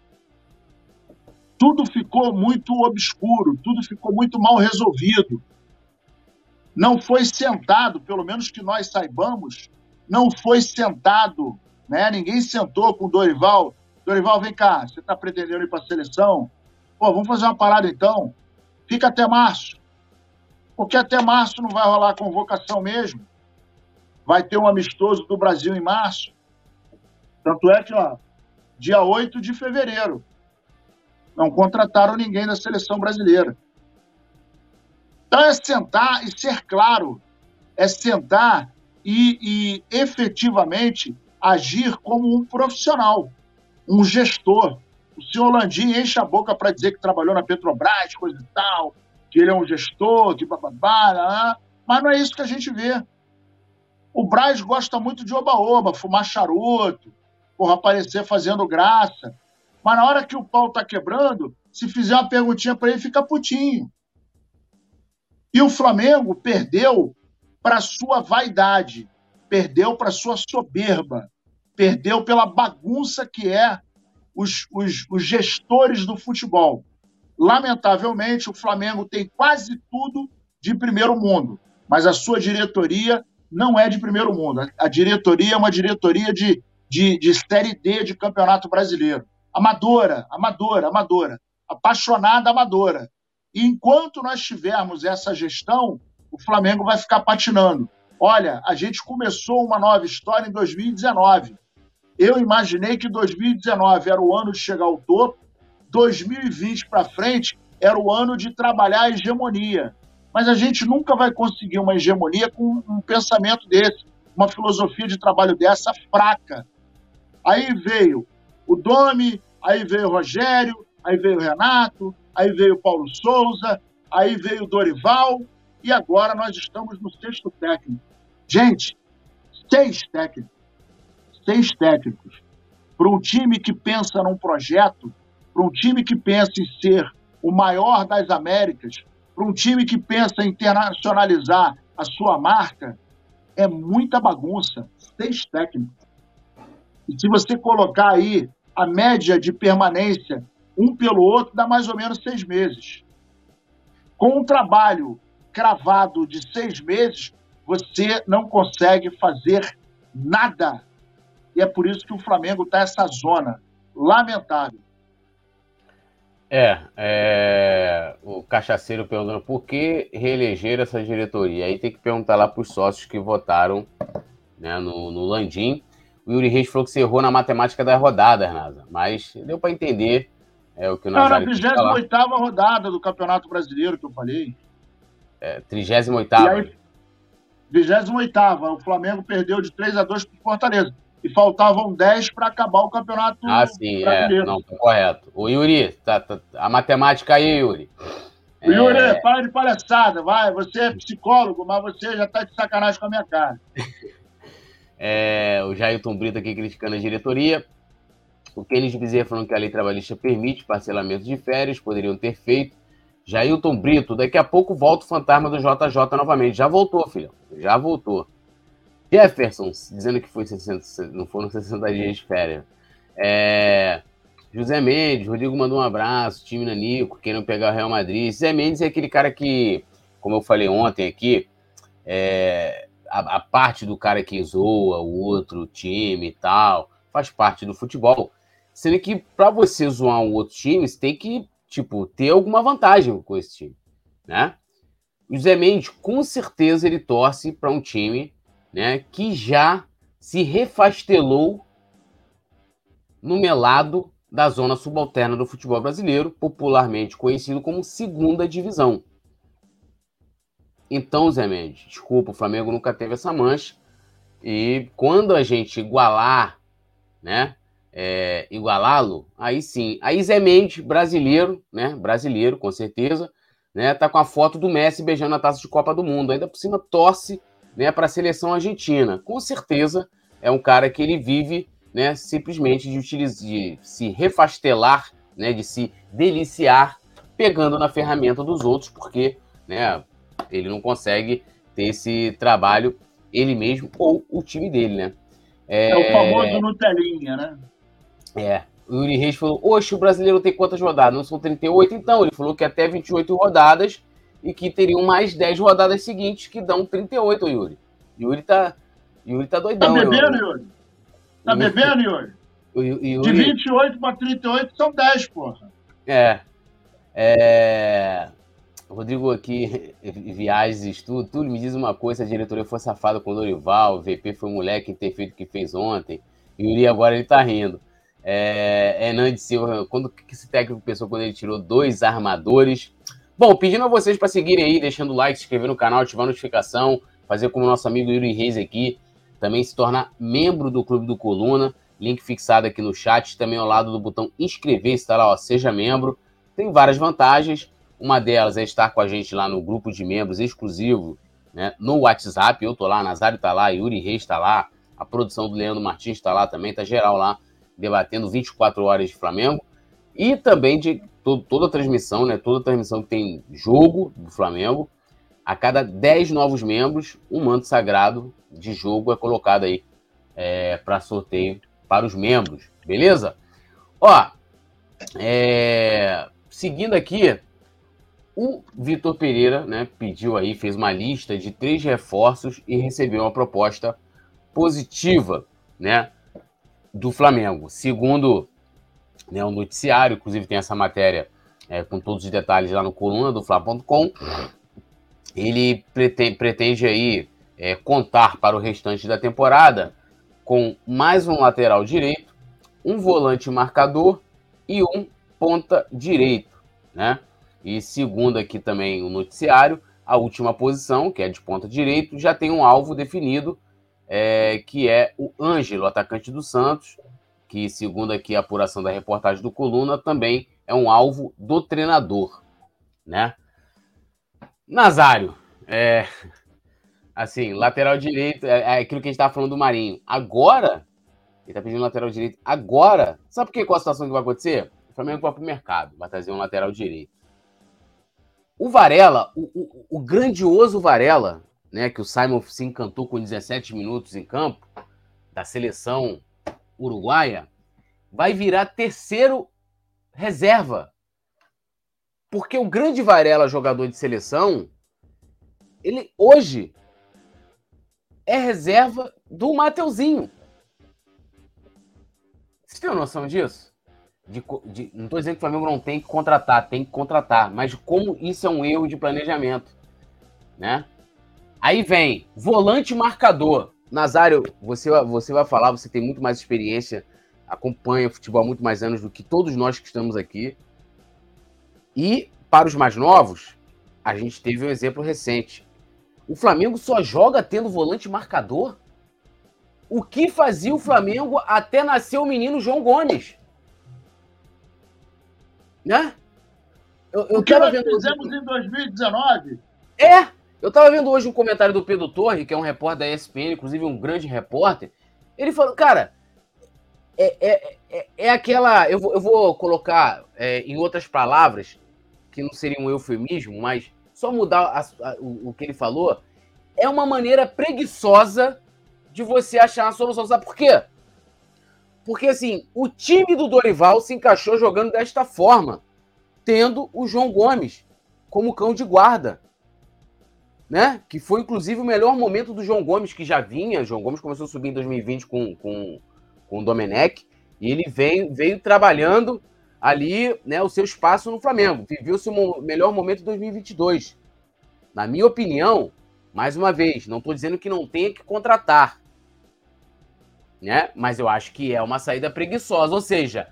tudo ficou muito obscuro, tudo ficou muito mal resolvido. Não foi sentado, pelo menos que nós saibamos, não foi sentado, né? Ninguém sentou com o Dorival Dorival, vem cá, você está pretendendo ir para a seleção? Pô, vamos fazer uma parada então. Fica até março. Porque até março não vai rolar convocação mesmo. Vai ter um amistoso do Brasil em março. Tanto é que, ó, dia 8 de fevereiro, não contrataram ninguém da seleção brasileira. Então é sentar e ser claro, é sentar e, e efetivamente agir como um profissional um gestor. O senhor Landim enche a boca para dizer que trabalhou na Petrobras, coisa e tal, que ele é um gestor, que bababá, mas não é isso que a gente vê. O Braz gosta muito de oba-oba, fumar charuto, porra, aparecer fazendo graça. Mas na hora que o pau tá quebrando, se fizer uma perguntinha para ele, fica putinho. E o Flamengo perdeu para sua vaidade, perdeu para sua soberba, perdeu pela bagunça que é os, os, os gestores do futebol. Lamentavelmente, o Flamengo tem quase tudo de primeiro mundo, mas a sua diretoria não é de primeiro mundo. A diretoria é uma diretoria de, de, de Série D de Campeonato Brasileiro. Amadora, amadora, amadora. Apaixonada, amadora. E enquanto nós tivermos essa gestão, o Flamengo vai ficar patinando. Olha, a gente começou uma nova história em 2019. Eu imaginei que 2019 era o ano de chegar ao topo, 2020 para frente era o ano de trabalhar a hegemonia. Mas a gente nunca vai conseguir uma hegemonia com um pensamento desse, uma filosofia de trabalho dessa fraca. Aí veio o Domi, aí veio o Rogério, aí veio o Renato, aí veio o Paulo Souza, aí veio o Dorival, e agora nós estamos no sexto técnico. Gente, seis técnicos seis técnicos. Para um time que pensa num projeto, para um time que pensa em ser o maior das Américas, para um time que pensa em internacionalizar a sua marca, é muita bagunça. Seis técnicos. E se você colocar aí a média de permanência um pelo outro, dá mais ou menos seis meses. Com um trabalho cravado de seis meses, você não consegue fazer nada e é por isso que o Flamengo está nessa zona lamentável. É, é, o cachaceiro perguntando por que reeleger essa diretoria. Aí tem que perguntar lá para os sócios que votaram né, no, no Landim. O Yuri Reis falou que você errou na matemática da rodada, Nasa, mas deu para entender é, o que o Nazário Não, na 28 rodada do Campeonato Brasileiro que eu falei. É, 38 28 o Flamengo perdeu de 3 a 2 para o Fortaleza e faltavam 10 para acabar o campeonato ah, sim, é. brasileiro. É, não, tá correto. O Yuri, tá, tá, a matemática aí, Yuri. É... Yuri, para de palhaçada, vai. Você é psicólogo, mas você já tá de sacanagem com a minha cara. é, o Jailton Brito aqui criticando a diretoria. O Kennedy Bezerra falando que a lei trabalhista permite parcelamento de férias, poderiam ter feito. Jailton Brito, daqui a pouco volta o fantasma do JJ novamente. Já voltou, filho. Já voltou. Jefferson, dizendo que foi 60, não foram 60 dias de férias. É, José Mendes, Rodrigo mandou um abraço, time Nanico, querendo pegar o Real Madrid. José Mendes é aquele cara que, como eu falei ontem aqui, é, a, a, parte do cara que zoa o outro time e tal, faz parte do futebol. Sendo que para você zoar um outro time, você tem que, tipo, ter alguma vantagem com esse time, né? José Mendes, com certeza, ele torce para um time né, que já se refastelou no melado da zona subalterna do futebol brasileiro, popularmente conhecido como segunda divisão. Então, Zé Mendes, desculpa, o Flamengo nunca teve essa mancha. E quando a gente igualar, né, é, igualá-lo, aí sim. Aí Zé Mendes, brasileiro, né, brasileiro, com certeza, né, tá com a foto do Messi beijando a taça de Copa do Mundo. Ainda por cima torce né, para a seleção argentina. Com certeza é um cara que ele vive né, simplesmente de, utilizar, de se refastelar, né, de se deliciar pegando na ferramenta dos outros, porque né, ele não consegue ter esse trabalho ele mesmo ou o time dele, né? É, é o famoso Nutelinha, né? É. O Yuri Reis falou: Oxe, o brasileiro tem quantas rodadas? Não são 38? Então, ele falou que até 28 rodadas e que teriam mais 10 rodadas seguintes que dão 38, Yuri. Yuri tá, Yuri tá doidão. Tá bebendo, Yuri? Tá Yuri... bebendo, Yuri? Yuri... De 28 para 38 são 10, porra. É. É. Rodrigo aqui, <laughs> viagens estudo, tudo me diz uma coisa, a diretoria foi safada com o Dorival, o VP foi moleque ter feito o que fez ontem, Yuri agora ele tá rindo. É, Hernandes Silva, quando que esse técnico pensou quando ele tirou dois armadores? Bom, pedindo a vocês para seguirem aí, deixando o like, se inscrever no canal, ativar a notificação, fazer como nosso amigo Yuri Reis aqui, também se tornar membro do Clube do Coluna, link fixado aqui no chat, também ao lado do botão inscrever, está lá, ó, seja membro. Tem várias vantagens, uma delas é estar com a gente lá no grupo de membros exclusivo, né, no WhatsApp, eu tô lá, Nazário tá lá, Yuri Reis tá lá, a produção do Leandro Martins está lá também, tá geral lá, debatendo 24 horas de Flamengo, e também de todo, toda a transmissão, né? Toda transmissão que tem jogo do Flamengo. A cada 10 novos membros, um manto sagrado de jogo é colocado aí é, para sorteio para os membros, beleza? Ó, é, seguindo aqui, o Vitor Pereira né, pediu aí, fez uma lista de três reforços e recebeu uma proposta positiva né, do Flamengo. Segundo né, um noticiário, inclusive tem essa matéria é, com todos os detalhes lá no coluna do Fla.com. Ele pretende, pretende aí é, contar para o restante da temporada com mais um lateral direito, um volante marcador e um ponta direito, né? E segundo aqui também o noticiário, a última posição, que é de ponta direito, já tem um alvo definido, é, que é o Ângelo, atacante do Santos, que, segundo aqui a apuração da reportagem do Coluna, também é um alvo do treinador, né? Nazário, é, assim, lateral direito, é, é aquilo que a gente estava falando do Marinho. Agora, ele está pedindo lateral direito agora. Sabe por que, qual a situação que vai acontecer? O Flamengo vai para o mercado, vai trazer um lateral direito. O Varela, o, o, o, grandioso Varela, né, que o Simon se encantou com 17 minutos em campo, da seleção uruguaia, vai virar terceiro reserva. Porque o grande Varela, jogador de seleção, ele hoje é reserva do Mateuzinho. Vocês têm noção disso? De, de, não estou dizendo que o Flamengo não tem que contratar, tem que contratar, mas como isso é um erro de planejamento, né? Aí vem volante marcador. Nazário, você, você vai falar, você tem muito mais experiência, acompanha futebol há muito mais anos do que todos nós que estamos aqui. E para os mais novos, a gente teve um exemplo recente. O Flamengo só joga tendo volante marcador? O que fazia o Flamengo até nascer o menino João Gomes? Né? Eu, eu o que nós vendo... fizemos em 2019? É! Eu tava vendo hoje um comentário do Pedro Torre, que é um repórter da ESPN, inclusive um grande repórter. Ele falou, cara, é, é, é, é aquela. Eu vou, eu vou colocar é, em outras palavras, que não seria um eufemismo, mas só mudar a, a, o, o, que ele falou. É uma maneira preguiçosa de você achar uma solução. Sabe por quê? Porque assim, o time do Dorival se encaixou jogando desta forma, tendo o João Gomes como cão de guarda né? Que foi inclusive o melhor momento do João Gomes, que já vinha. João Gomes começou a subir em 2020 com, com, com o Domenech, e ele veio, veio trabalhando ali né, o seu espaço no Flamengo. Viveu seu melhor momento em 2022. Na minha opinião, mais uma vez, não estou dizendo que não tenha que contratar, né? Mas eu acho que é uma saída preguiçosa. Ou seja,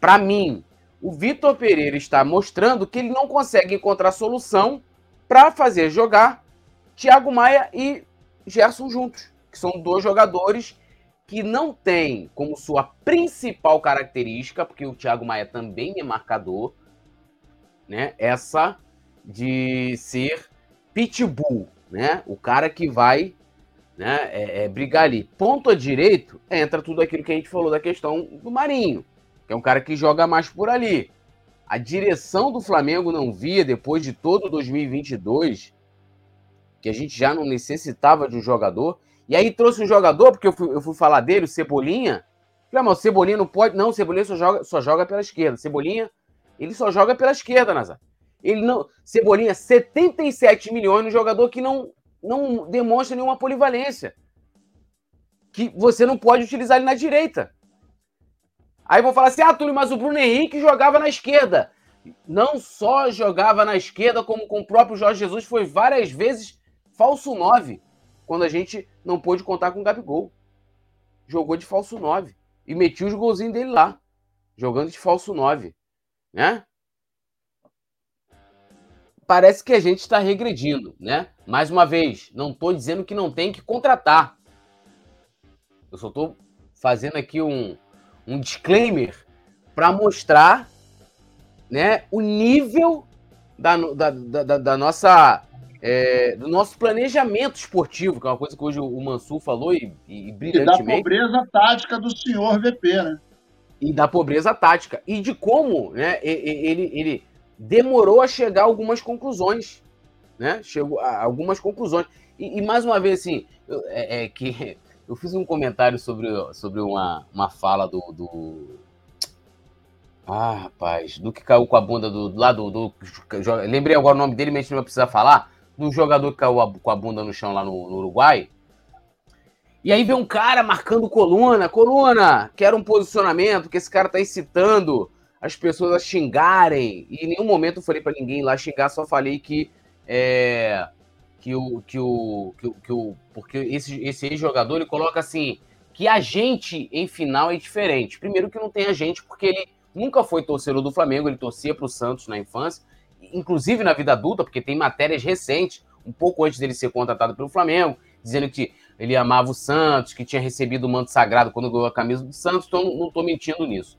para mim, o Vitor Pereira está mostrando que ele não consegue encontrar solução para fazer jogar Thiago Maia e Gerson juntos, que são dois jogadores que não têm como sua principal característica, porque o Thiago Maia também é marcador, né? Essa de ser pitbull, né? O cara que vai né, é, é, brigar ali. Ponto a direito, entra tudo aquilo que a gente falou da questão do Marinho, que é um cara que joga mais por ali a direção do Flamengo não via, depois de todo 2022, que a gente já não necessitava de um jogador. E aí trouxe um jogador, porque eu fui, eu fui falar dele, o Cebolinha. Falei, ah, mas o Cebolinha não pode. Não, o Cebolinha só joga, só joga pela esquerda. Cebolinha, ele só joga pela esquerda, Nazar. Ele não. Cebolinha, 77 milhões no jogador que não, não demonstra nenhuma polivalência. Que você não pode utilizar ele na direita. Aí vão falar assim: ah, Túlio, mas o Bruno Henrique jogava na esquerda. Não só jogava na esquerda, como com o próprio Jorge Jesus, foi várias vezes falso 9, quando a gente não pôde contar com o Gabigol. Jogou de falso 9 e metiu os golzinhos dele lá, jogando de falso 9, né? Parece que a gente está regredindo, né? Mais uma vez, não estou dizendo que não tem que contratar. Eu só estou fazendo aqui um, um disclaimer para mostrar né, o nível da, da, da, da nossa é, do nosso planejamento esportivo, que é uma coisa que hoje o Mansur falou e, e brilhantemente. E da pobreza tática do senhor VP, né? E da pobreza tática. E de como né, ele, ele demorou a chegar a algumas conclusões. Né? Chegou a algumas conclusões. E, e mais uma vez, assim, é, é que eu fiz um comentário sobre, sobre uma, uma fala do, do. Ah, rapaz, do que caiu com a bunda do, do lado do, do. Lembrei agora o nome dele, mas a gente não vai precisar falar. Do jogador que caiu a, com a bunda no chão lá no, no Uruguai. E aí vem um cara marcando coluna, coluna, quero um posicionamento, que esse cara tá incitando as pessoas a xingarem. E em nenhum momento eu falei para ninguém lá xingar, só falei que é, que o que o que, que o porque esse esse ex-jogador ele coloca assim que a gente em final é diferente. Primeiro que não tem a gente porque ele nunca foi torcedor do Flamengo, ele torcia para o Santos na infância, inclusive na vida adulta, porque tem matérias recentes, um pouco antes dele ser contratado pelo Flamengo, dizendo que ele amava o Santos, que tinha recebido o manto sagrado quando ganhou a camisa do Santos, então não estou mentindo nisso.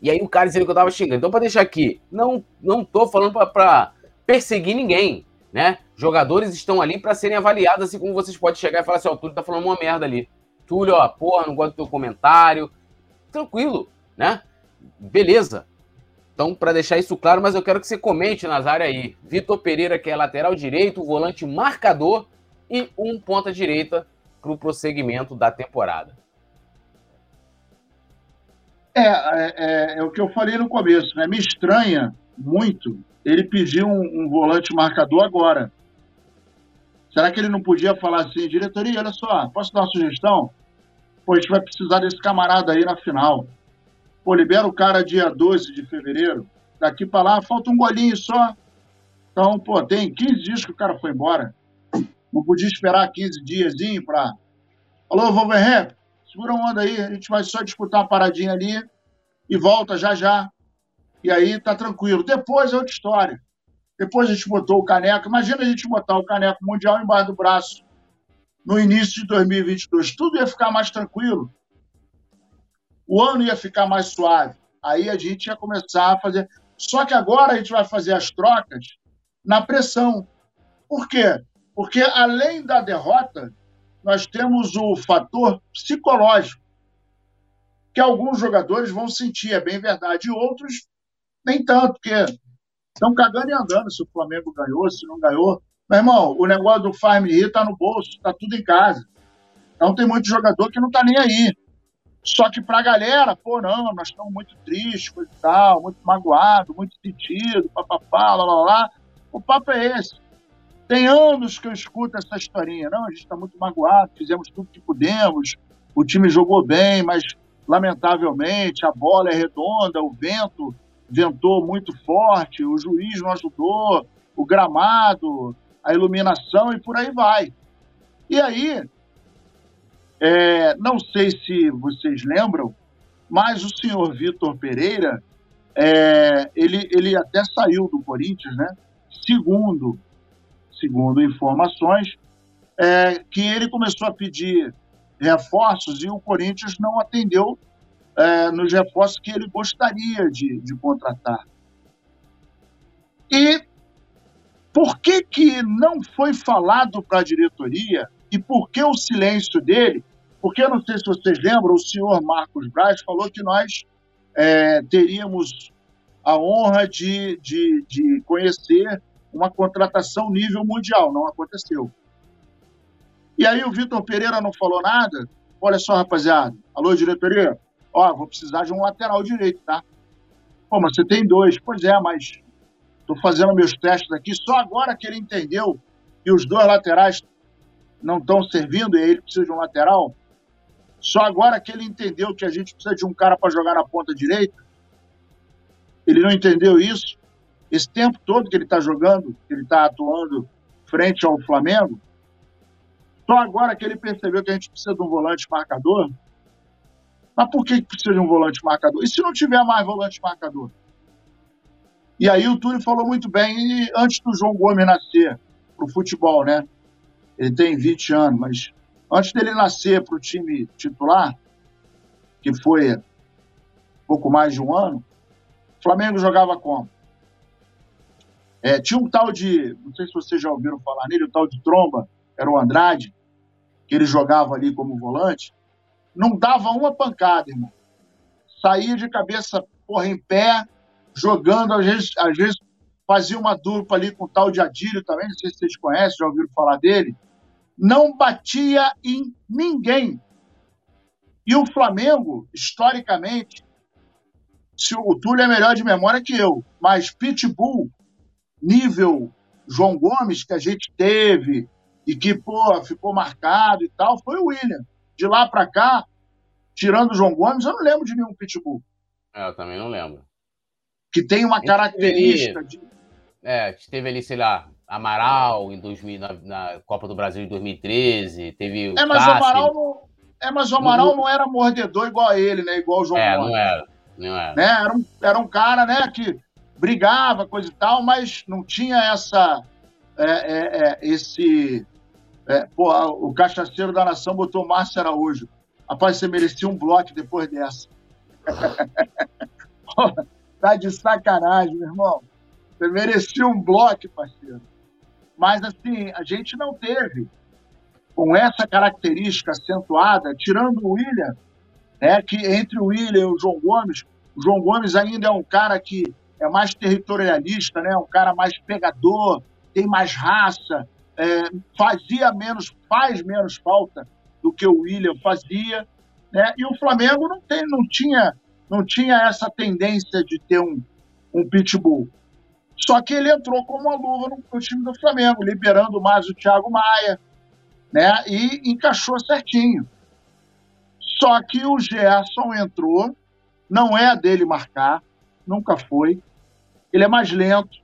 E aí o cara dizendo que eu estava xingando. Então, para deixar aqui, não não tô falando para perseguir ninguém né? Jogadores estão ali para serem avaliados, assim como vocês podem chegar e falar assim, ó, oh, Túlio tá falando uma merda ali. Túlio, ó, porra, não gosto do teu comentário. Tranquilo, né? Beleza. Então, para deixar isso claro, mas eu quero que você comente nas áreas aí. Vitor Pereira, que é lateral direito, volante marcador e um ponta direita para o prosseguimento da temporada. É, é, é, é, o que eu falei no começo, né? Me estranha muito ele pediu um, um, volante marcador agora. Será que ele não podia falar assim, diretoria, olha só, posso dar uma sugestão? Pô, a gente vai precisar desse camarada aí na final. Pô, libera o cara dia 12 de fevereiro. Daqui para lá falta um golinho só. Então, pô, tem 15 dias que o cara foi embora. Não podia esperar 15 dias para. Alô, Wolverhampton, segura a onda aí, a gente vai só disputar uma paradinha ali e volta já já e aí tá tranquilo. Depois é outra história. Depois a gente botou o caneco. Imagina a gente botar o caneco mundial embaixo do braço no início de 2022. Tudo ia ficar mais tranquilo. O ano ia ficar mais suave. Aí a gente ia começar a fazer. Só que agora a gente vai fazer as trocas na pressão. Por quê? Porque além da derrota, nós temos o fator psicológico, que alguns jogadores vão sentir, é bem verdade, e outros nem tanto, porque estão cagando e andando se o Flamengo ganhou, se não ganhou. Meu irmão, o negócio do Farm está no bolso, está tudo em casa. Então tem muito jogador que não está nem aí. Só que para a galera, pô, não, nós estamos muito tristes, e tal, muito magoado, muito sentido, papapá, lá, lá, lá. O papo é esse. Tem anos que eu escuto essa historinha. Não, a gente está muito magoado, fizemos tudo que pudemos, o time jogou bem, mas lamentavelmente a bola é redonda, o vento ventou muito forte, o juiz não ajudou, o gramado, a iluminação e por aí vai. E aí, é, não sei se vocês lembram, mas o senhor Vitor Pereira, é, ele, ele até saiu do Corinthians, né? Segundo, segundo informações, é, que ele começou a pedir reforços e o Corinthians não atendeu é, nos reforços que ele gostaria de, de contratar. E por que, que não foi falado para a diretoria e por que o silêncio dele? Porque eu não sei se vocês lembram, o senhor Marcos Braz falou que nós é, teríamos a honra de, de, de conhecer uma contratação nível mundial. Não aconteceu. E aí o Vitor Pereira não falou nada. Olha só, rapaziada. Alô, diretoria? Ó, vou precisar de um lateral direito, tá? Pô, mas você tem dois. Pois é, mas estou fazendo meus testes aqui. Só agora que ele entendeu que os dois laterais não estão servindo e ele precisa de um lateral. Só agora que ele entendeu que a gente precisa de um cara para jogar na ponta direita. Ele não entendeu isso. Esse tempo todo que ele está jogando, que ele está atuando frente ao Flamengo, só agora que ele percebeu que a gente precisa de um volante marcador, mas por que precisa de um volante marcador? E se não tiver mais volante marcador? E aí o Túlio falou muito bem, antes do João Gomes nascer para o futebol, né? Ele tem 20 anos, mas antes dele nascer para o time titular, que foi pouco mais de um ano, o Flamengo jogava como? É, tinha um tal de, não sei se vocês já ouviram falar nele, o tal de Tromba, era o Andrade, que ele jogava ali como volante não dava uma pancada, irmão. Saía de cabeça, porra, em pé, jogando, às vezes, às vezes fazia uma dupla ali com o tal de Adílio também, não sei se vocês conhecem, já ouviram falar dele. Não batia em ninguém. E o Flamengo, historicamente, se o Túlio é melhor de memória que eu, mas Pitbull, nível João Gomes, que a gente teve e que, pô, ficou marcado e tal, foi o William de lá para cá, tirando o João Gomes, eu não lembro de nenhum pitbull. É, eu também não lembro. Que tem uma característica de. É, teve ali, sei lá, Amaral em 2000, na, na Copa do Brasil de 2013, teve É, mas o Amaral não, é, mas o Amaral não era mordedor igual a ele, né? Igual o João é, Gomes. não era. Não era. Né? Era, um, era um cara, né, que brigava, coisa e tal, mas não tinha essa. É, é, é, esse é, pô, o cachaceiro da nação botou Márcio Araújo. Rapaz, você merecia um bloco depois dessa. <laughs> tá de sacanagem, meu irmão. Você merecia um bloco, parceiro. Mas, assim, a gente não teve, com essa característica acentuada, tirando o William, né, que entre o William e o João Gomes, o João Gomes ainda é um cara que é mais territorialista, né, um cara mais pegador, tem mais raça, é, fazia menos, faz menos falta do que o William fazia, né? E o Flamengo não, tem, não, tinha, não tinha essa tendência de ter um, um pitbull. Só que ele entrou como uma luva no, no time do Flamengo, liberando mais o Thiago Maia, né? E encaixou certinho. Só que o Gerson entrou, não é dele marcar, nunca foi. Ele é mais lento,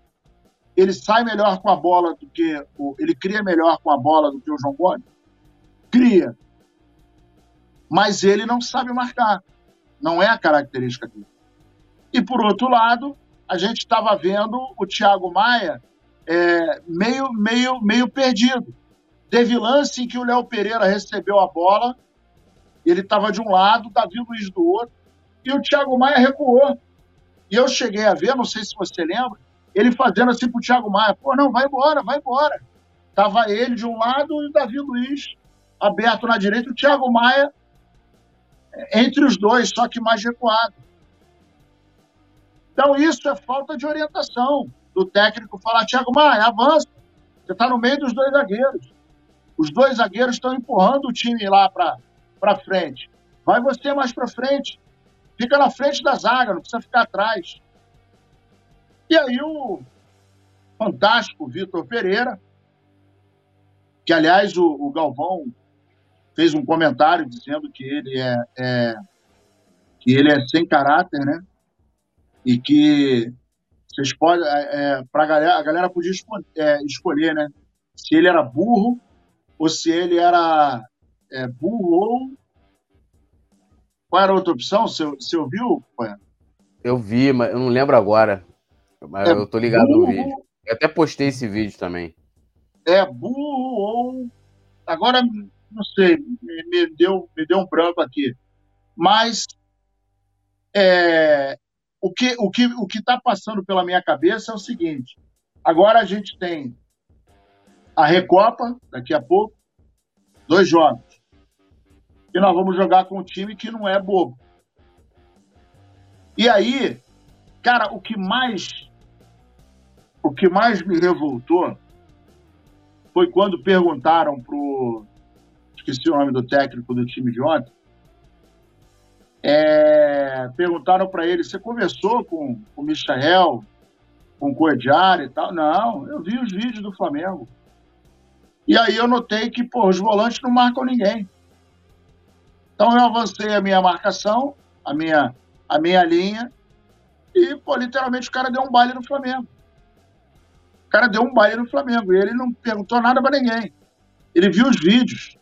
ele sai melhor com a bola do que ele cria melhor com a bola do que o João Gomes? Cria. Mas ele não sabe marcar. Não é a característica dele. E por outro lado, a gente estava vendo o Thiago Maia é, meio, meio, meio perdido. Teve lance em que o Léo Pereira recebeu a bola, ele estava de um lado, Davi Luiz do outro, e o Thiago Maia recuou. E eu cheguei a ver, não sei se você lembra, ele fazendo assim pro Thiago Maia, pô, não, vai embora, vai embora. Tava ele de um lado e o Davi Luiz aberto na direita, o Thiago Maia entre os dois, só que mais recuado. Então, isso é falta de orientação do técnico falar, Thiago Maia, avança. Você está no meio dos dois zagueiros. Os dois zagueiros estão empurrando o time lá para frente. Vai você mais para frente. Fica na frente da zaga, não precisa ficar atrás. E aí o fantástico Vitor Pereira, que aliás o, o, Galvão fez um comentário dizendo que ele é, é, que ele é sem caráter, né? E que vocês podem, é, é para galera, a galera podia escolher, é, escolher, né? Se ele era burro ou se ele era é, burro ou qual era a outra opção? Você, você ouviu? Eu vi, mas eu não lembro agora. Mas é eu tô ligado burro, no vídeo. Eu até postei esse vídeo também. É burro ou. Agora, não sei, me, me deu, me deu um branco aqui. Mas é, o que o que o que está passando pela minha cabeça é o seguinte: agora a gente tem a Recopa daqui a pouco, dois jogos e nós vamos jogar com um time que não é bobo. E aí, cara, o que mais o que mais me revoltou foi quando perguntaram pro esqueci o nome do técnico do time de ontem. É, perguntaram para ele: você conversou com, com o Michael, com o Cordiário e tal? Não, eu vi os vídeos do Flamengo. E aí eu notei que pô, os volantes não marcam ninguém. Então eu avancei a minha marcação, a minha, a minha linha, e pô, literalmente o cara deu um baile no Flamengo. O cara deu um baile no Flamengo e ele não perguntou nada para ninguém. Ele viu os vídeos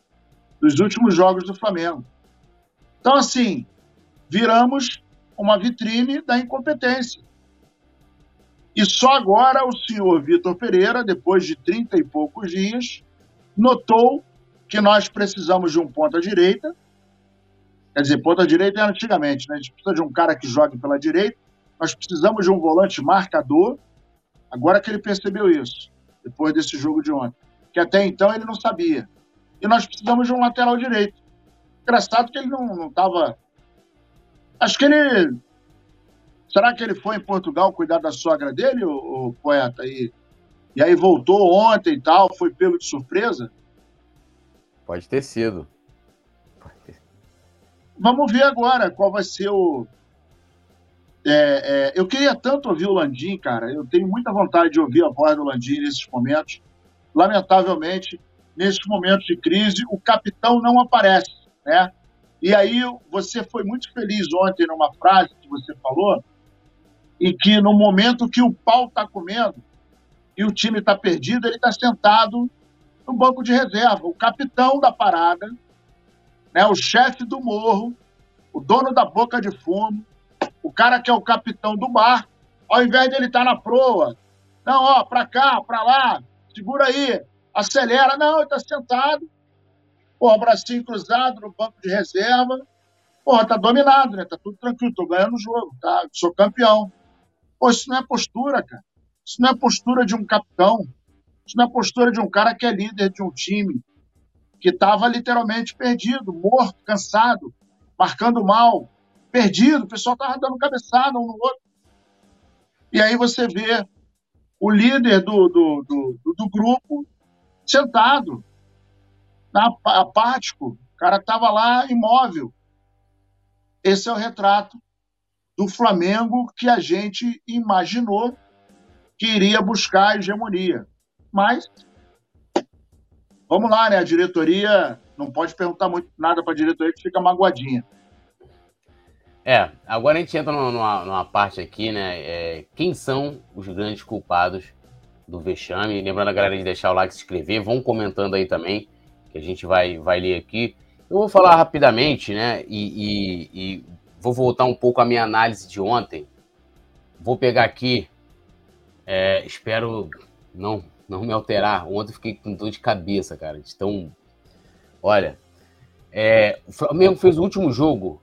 dos últimos jogos do Flamengo. Então, assim, viramos uma vitrine da incompetência. E só agora o senhor Vitor Pereira, depois de 30 e poucos dias, notou que nós precisamos de um ponta-direita Quer dizer, ponta direita era antigamente, né? A gente precisa de um cara que jogue pela direita, nós precisamos de um volante marcador. Agora que ele percebeu isso, depois desse jogo de ontem, que até então ele não sabia. E nós precisamos de um lateral direito. Engraçado que ele não estava. Acho que ele. Será que ele foi em Portugal cuidar da sogra dele, o, o poeta? E, e aí voltou ontem e tal, foi pego de surpresa? Pode ter sido. Vamos ver agora qual vai ser o. É, é, eu queria tanto ouvir o Landim, cara. Eu tenho muita vontade de ouvir a voz do Landim nesses momentos. Lamentavelmente, nesses momentos de crise, o capitão não aparece, né? E aí você foi muito feliz ontem numa frase que você falou, e que no momento que o pau está comendo e o time está perdido, ele está sentado no banco de reserva. O capitão da parada né, o chefe do morro, o dono da boca de fumo, o cara que é o capitão do bar, ao invés de ele estar tá na proa, não, ó, para cá, para lá, segura aí, acelera, não, ele está sentado, porra, bracinho cruzado no banco de reserva, porra, tá dominado, né? Tá tudo tranquilo, tô ganhando o jogo, tá? Sou campeão. Pô, isso não é postura, cara. Isso não é postura de um capitão. Isso não é postura de um cara que é líder de um time, que estava literalmente perdido, morto, cansado, marcando mal, perdido, o pessoal estava dando cabeçada um no outro. E aí você vê o líder do, do, do, do grupo sentado, apático, o cara estava lá imóvel. Esse é o retrato do Flamengo que a gente imaginou que iria buscar a hegemonia. Mas Vamos lá, né? A diretoria não pode perguntar muito nada para a diretoria que fica magoadinha. É, agora a gente entra numa, numa parte aqui, né? É, quem são os grandes culpados do vexame? Lembrando a galera de deixar o like, se inscrever, vão comentando aí também, que a gente vai, vai ler aqui. Eu vou falar rapidamente, né? E, e, e vou voltar um pouco à minha análise de ontem. Vou pegar aqui, é, espero não não me alterar. Ontem fiquei com dor de cabeça, cara. Então, olha, é, o Flamengo fez o último jogo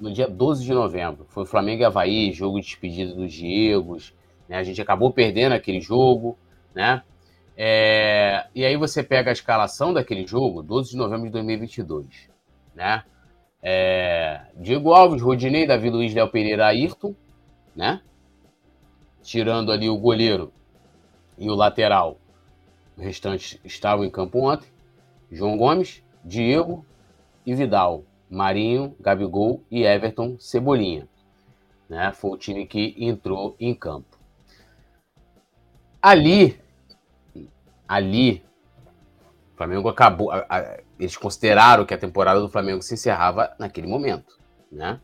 no dia 12 de novembro. Foi Flamengo e Havaí, jogo de despedida dos Diegos. Né? A gente acabou perdendo aquele jogo, né? É, e aí você pega a escalação daquele jogo, 12 de novembro de 2022, né? É, Diego Alves, Rodinei, Davi Luiz, Léo Pereira, Ayrton, né? Tirando ali o goleiro e o lateral. O restante estavam em campo ontem. João Gomes, Diego e Vidal. Marinho, Gabigol e Everton Cebolinha. Né? Foi o time que entrou em campo. Ali, ali, o Flamengo acabou. A, a, eles consideraram que a temporada do Flamengo se encerrava naquele momento, né?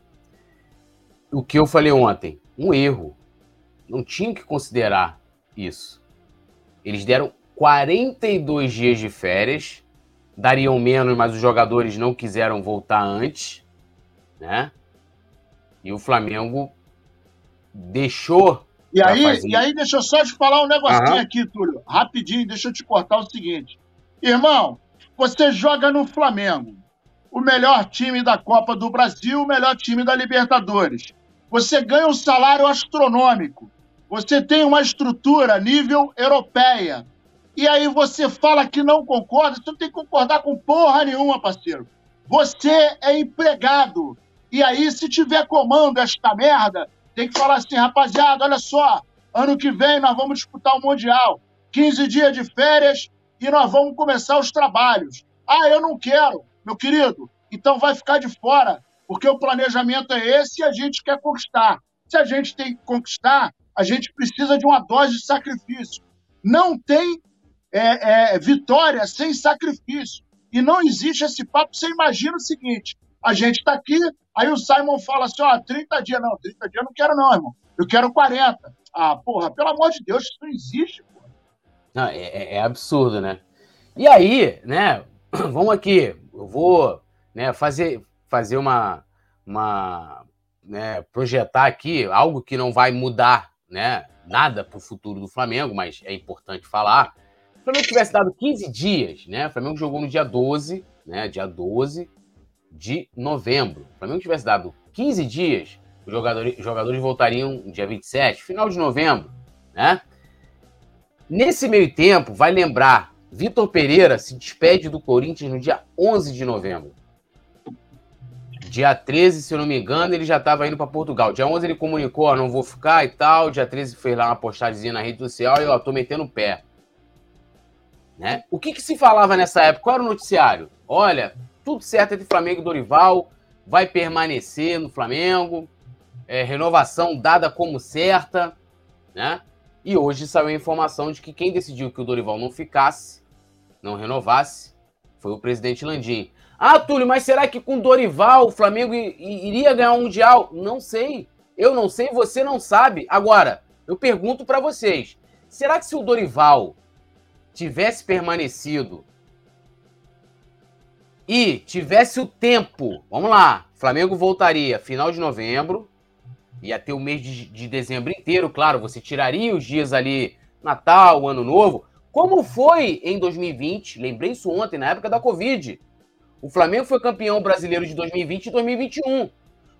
O que eu falei ontem, um erro. Não tinha que considerar isso. Eles deram 42 dias de férias dariam menos, mas os jogadores não quiseram voltar antes, né? E o Flamengo deixou. E aí, e aí, deixa eu só te falar um negocinho uhum. aqui, Túlio. Rapidinho, deixa eu te cortar o seguinte. Irmão, você joga no Flamengo, o melhor time da Copa do Brasil, o melhor time da Libertadores. Você ganha um salário astronômico. Você tem uma estrutura nível europeia e aí você fala que não concorda, você não tem que concordar com porra nenhuma, parceiro. Você é empregado. E aí, se tiver comando esta merda, tem que falar assim, rapaziada, olha só, ano que vem nós vamos disputar o Mundial. 15 dias de férias e nós vamos começar os trabalhos. Ah, eu não quero, meu querido. Então vai ficar de fora, porque o planejamento é esse e a gente quer conquistar. Se a gente tem que conquistar, a gente precisa de uma dose de sacrifício. Não tem é, é, vitória sem sacrifício. E não existe esse papo. Você imagina o seguinte: a gente está aqui, aí o Simon fala assim: ó, 30 dias. Não, 30 dias eu não quero, não, irmão. Eu quero 40. Ah, porra, pelo amor de Deus, isso não existe, porra. Não, é, é, é absurdo, né? E aí, né? <clears throat> Vamos aqui, eu vou né, fazer, fazer uma, uma né, projetar aqui algo que não vai mudar né, nada para o futuro do Flamengo, mas é importante falar. Se o Flamengo tivesse dado 15 dias, né? O Flamengo jogou no dia 12, né? Dia 12 de novembro. O Flamengo tivesse dado 15 dias, os jogadores, os jogadores voltariam dia 27, final de novembro, né? Nesse meio tempo, vai lembrar, Vitor Pereira se despede do Corinthians no dia 11 de novembro. Dia 13, se eu não me engano, ele já estava indo para Portugal. Dia 11 ele comunicou, ó, não vou ficar e tal. Dia 13 fez lá uma postagem na rede social e ó, tô metendo o pé. Né? O que, que, se falava nessa época? Qual era o noticiário? Olha, tudo certo entre Flamengo e Dorival, vai permanecer no Flamengo, é, renovação dada como certa, né? E hoje saiu a informação de que quem decidiu que o Dorival não ficasse, não renovasse, foi o presidente Landim. Ah, Túlio, mas será que com Dorival o Flamengo iria ganhar um Mundial? Não sei. Eu não sei, você não sabe. Agora, eu pergunto para vocês: será que se o Dorival tivesse permanecido e tivesse o tempo, vamos lá, Flamengo voltaria final de novembro, ia ter o mês de, de dezembro inteiro, claro, você tiraria os dias ali, Natal, Ano Novo, como foi em 2020, lembrei isso ontem, na época da Covid. O Flamengo foi campeão brasileiro de 2020 e 2021.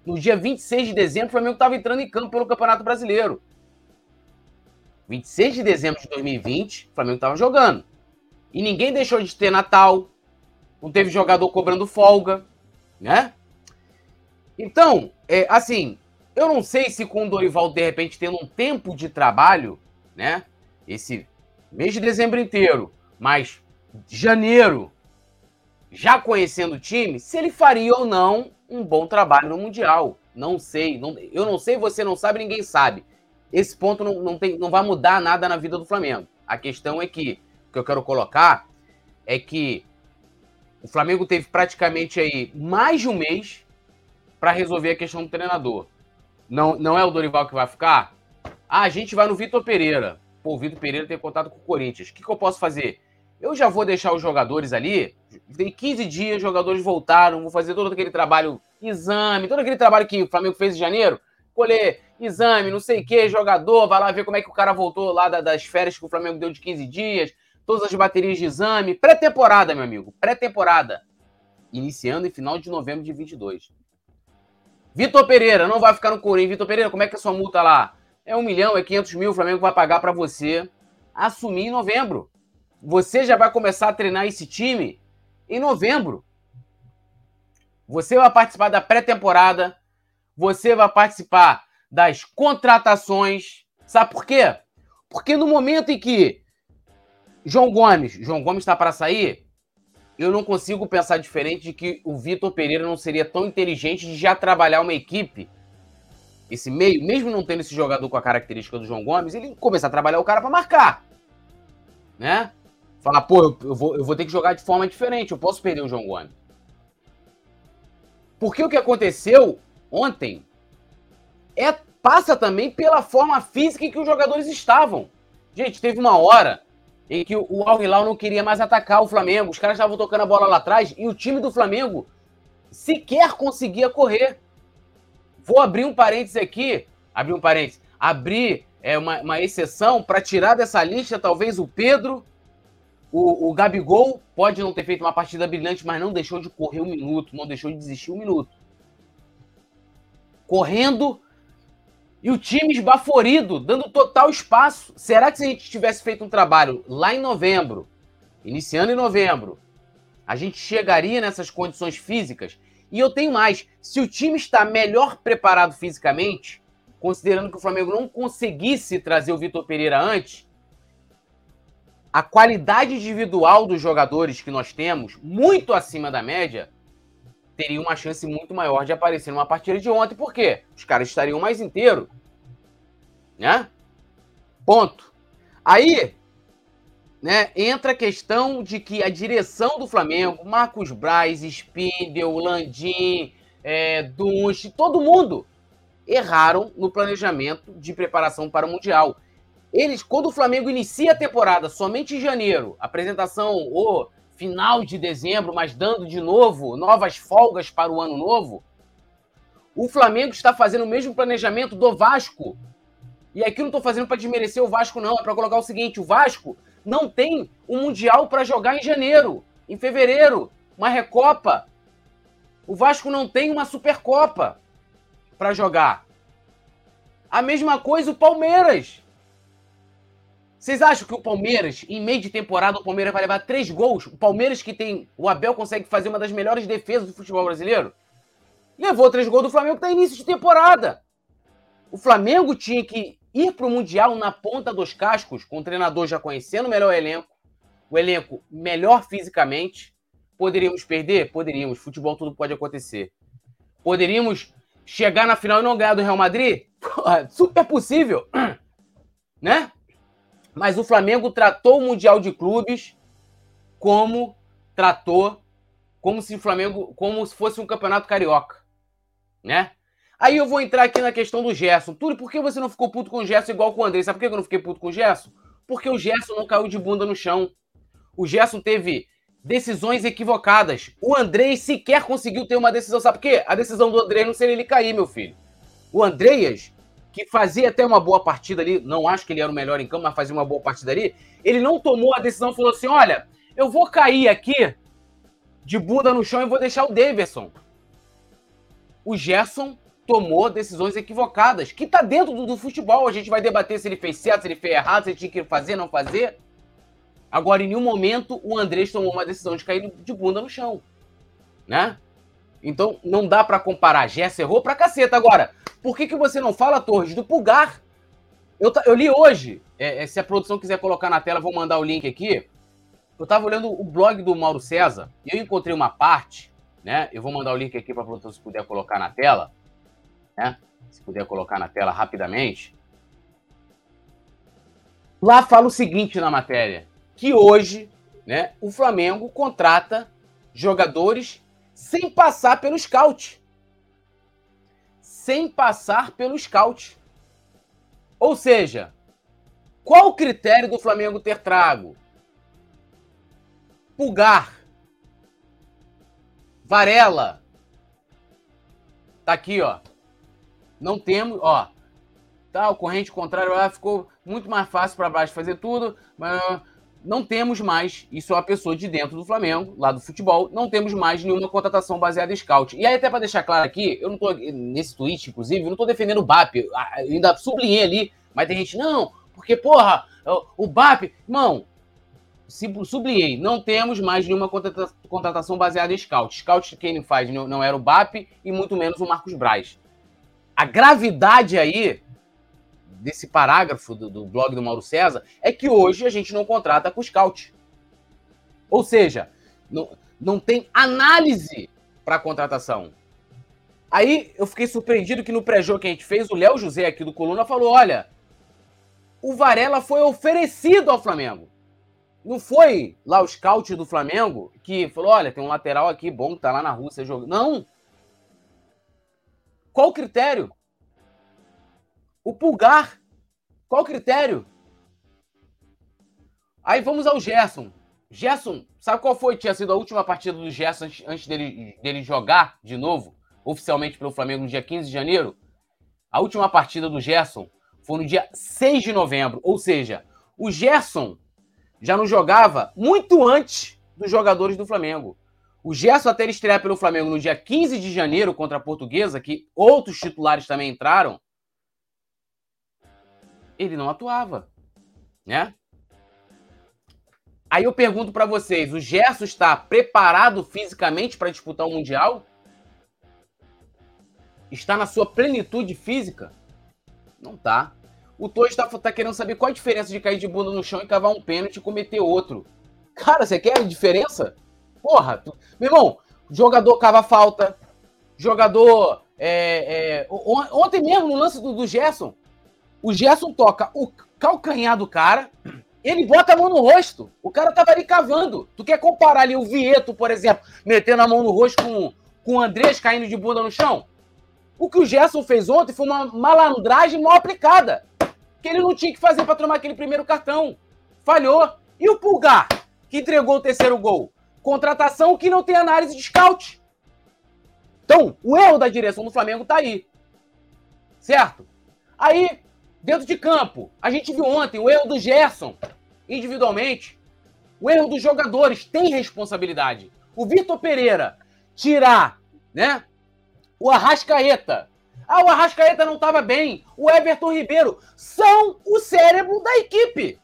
No dia 26 de dezembro, o Flamengo estava entrando em campo pelo Campeonato Brasileiro. 26 de dezembro de 2020, o Flamengo estava jogando. E ninguém deixou de ter Natal. Não teve jogador cobrando folga, né? Então, é, assim, eu não sei se com o Dorival, de repente, tendo um tempo de trabalho, né? Esse mês de dezembro inteiro, mas janeiro, já conhecendo o time, se ele faria ou não um bom trabalho no Mundial. Não sei. Não, eu não sei, você não sabe, ninguém sabe esse ponto não, não, tem, não vai mudar nada na vida do Flamengo. A questão é que, o que eu quero colocar é que o Flamengo teve praticamente aí mais de um mês para resolver a questão do treinador. Não, não é o Dorival que vai ficar? Ah, a gente vai no Vitor Pereira. Pô, o Vitor Pereira tem contato com o Corinthians. O que, que eu posso fazer? Eu já vou deixar os jogadores ali. Tem 15 dias, os jogadores voltaram. Vou fazer todo aquele trabalho, exame, todo aquele trabalho que o Flamengo fez em janeiro colher exame, não sei o que, jogador, vai lá ver como é que o cara voltou lá das férias que o Flamengo deu de 15 dias, todas as baterias de exame. Pré-temporada, meu amigo, pré-temporada. Iniciando em final de novembro de 22. Vitor Pereira não vai ficar no Corinthians. Vitor Pereira, como é que é a sua multa lá? É um milhão, é 500 mil, o Flamengo vai pagar para você assumir em novembro. Você já vai começar a treinar esse time em novembro. Você vai participar da pré-temporada, você vai participar das contratações. Sabe por quê? Porque no momento em que João Gomes, João Gomes está para sair, eu não consigo pensar diferente de que o Vitor Pereira não seria tão inteligente de já trabalhar uma equipe, esse meio, mesmo não tendo esse jogador com a característica do João Gomes, ele começar a trabalhar o cara para marcar, né? Falar, pô, eu vou, eu vou ter que jogar de forma diferente, eu posso perder o João Gomes. Porque o que aconteceu ontem é passa também pela forma física em que os jogadores estavam. Gente, teve uma hora em que o Al Hilal não queria mais atacar o Flamengo. Os caras estavam tocando a bola lá atrás e o time do Flamengo sequer conseguia correr. Vou abrir um parênteses aqui, abrir um parênteses, abrir é, uma, uma exceção para tirar dessa lista talvez o Pedro, o, o Gabigol pode não ter feito uma partida brilhante, mas não deixou de correr um minuto, não deixou de desistir um minuto. Correndo e o time esbaforido, dando total espaço. Será que se a gente tivesse feito um trabalho lá em novembro, iniciando em novembro, a gente chegaria nessas condições físicas? E eu tenho mais: se o time está melhor preparado fisicamente, considerando que o Flamengo não conseguisse trazer o Vitor Pereira antes, a qualidade individual dos jogadores que nós temos, muito acima da média, teria uma chance muito maior de aparecer numa partida de ontem, porque os caras estariam mais inteiros, né? Ponto. Aí, né, entra a questão de que a direção do Flamengo, Marcos Braz, Spindel, Landim, é, todo mundo erraram no planejamento de preparação para o Mundial. Eles, quando o Flamengo inicia a temporada somente em janeiro, apresentação o final de dezembro, mas dando de novo novas folgas para o ano novo, o Flamengo está fazendo o mesmo planejamento do Vasco. E aqui não estou fazendo para desmerecer o Vasco, não. É para colocar o seguinte: o Vasco não tem um Mundial para jogar em janeiro, em fevereiro, uma Recopa. O Vasco não tem uma Supercopa para jogar. A mesma coisa o Palmeiras. Vocês acham que o Palmeiras, em meio de temporada, o Palmeiras vai levar três gols? O Palmeiras que tem. O Abel consegue fazer uma das melhores defesas do futebol brasileiro? Levou três gols do Flamengo que tá início de temporada. O Flamengo tinha que ir para o Mundial na ponta dos cascos, com o treinador já conhecendo melhor o elenco, o elenco melhor fisicamente. Poderíamos perder? Poderíamos. Futebol tudo pode acontecer. Poderíamos chegar na final e não ganhar do Real Madrid? Super possível. <clears throat> Né? Mas o Flamengo tratou o Mundial de Clubes como tratou, como se o Flamengo, como se fosse um campeonato carioca, né? Aí eu vou entrar aqui na questão do Gerson. Túlio, por que você não ficou puto com o Gerson igual com o André? Sabe por que eu não fiquei puto com o Gerson? Porque o Gerson não caiu de bunda no chão. O Gerson teve decisões equivocadas. O Andrei sequer conseguiu ter uma decisão. Sabe por quê? A decisão do André não seria ele cair, meu filho. O Andreas que fazia até uma boa partida ali, não acho que ele era o melhor em campo, mas fazia uma boa partida ali, ele não tomou a decisão, falou assim: olha, eu vou cair aqui de bunda no chão e vou deixar o Davidson. O Gerson tomou decisões equivocadas, que tá dentro do, do, futebol. A gente vai debater se ele fez certo, se ele fez errado, se ele tinha que fazer, não fazer. Agora, em nenhum momento, o Andrés tomou uma decisão de cair de bunda no chão. Né? Então, não dá para comparar. Gerson errou pra caceta. Agora, por que, que você não fala, Torres, do Pulgar? Eu, eu li hoje, é, é, se a produção quiser colocar na tela, vou mandar o link aqui. Eu estava olhando o blog do Mauro César e eu encontrei uma parte, né? Eu vou mandar o link aqui para a produção se puder colocar na tela, né? Se puder colocar na tela rapidamente. Lá fala o seguinte na matéria: que hoje, né, o Flamengo contrata jogadores sem passar pelo scout sem passar pelo scout. Ou seja, qual o critério do Flamengo ter trago? Pulgar. Varela. Tá aqui, ó. Não temos, ó. Tá, o corrente contrário lá ficou muito mais fácil para baixo fazer tudo, mas não temos mais, isso é uma pessoa de dentro do Flamengo, lá do futebol, não temos mais nenhuma contratação baseada em scout. E aí, até para deixar claro aqui, eu não tô, nesse tweet, inclusive, eu não tô defendendo o BAP, ainda sublinhei ali, mas tem gente, não, porque, porra, o BAP, irmão, sublinhei, não temos mais nenhuma contratação baseada em scout. Scout quem faz não era o BAP e muito menos o Marcos Braz. A gravidade aí desse parágrafo do, do, blog do Mauro César é que hoje a gente não contrata com scout. Ou seja, não, não tem análise para contratação. Aí eu fiquei surpreendido que no pré-jogo que a gente fez, o Léo José aqui do Coluna falou: olha, o Varela foi oferecido ao Flamengo. Não foi lá o scout do Flamengo que falou: olha, tem um lateral aqui bom que tá lá na Rússia jogando. Não! Qual o critério? O Pulgar. Qual o critério? Aí vamos ao Gerson. Gerson, sabe qual foi? Tinha sido a última partida do Gerson antes, antes dele, dele jogar de novo, oficialmente pelo Flamengo, no dia 15 de janeiro? A última partida do Gerson foi no dia 6 de novembro. Ou seja, o Gerson já não jogava muito antes dos jogadores do Flamengo. O Gerson até ele estrear pelo Flamengo no dia 15 de janeiro contra a Portuguesa, que outros titulares também entraram, ele não atuava, né? Aí eu pergunto para vocês, o Gerson está preparado fisicamente para disputar o Mundial? Está na sua plenitude física? Não tá. O Torres está tá querendo saber qual a diferença de cair de bunda no chão e cavar um pênalti e cometer outro. Cara, você quer diferença? Porra, tu... meu irmão, jogador cava falta, jogador. É, é... Ontem mesmo, no lance do, do Gerson, o Gerson toca o calcanhar do cara, ele bota a mão no rosto. O cara tava ali cavando. Tu quer comparar ali o Vieto, por exemplo, metendo a mão no rosto com, com o Andrés caindo de bunda no chão? O que o Gerson fez ontem foi uma malandragem mal aplicada. Que ele não tinha que fazer para tomar aquele primeiro cartão. Falhou. E o Pulgar, que entregou o terceiro gol? Contratação que não tem análise de scout. Então, o erro da direção do Flamengo tá aí. Certo? Aí, Dentro de campo, a gente viu ontem o erro do Gerson, individualmente. O erro dos jogadores tem responsabilidade. O Vitor Pereira tirar, né? O Arrascaeta. Ah, o Arrascaeta não estava bem. O Everton Ribeiro são o cérebro da equipe.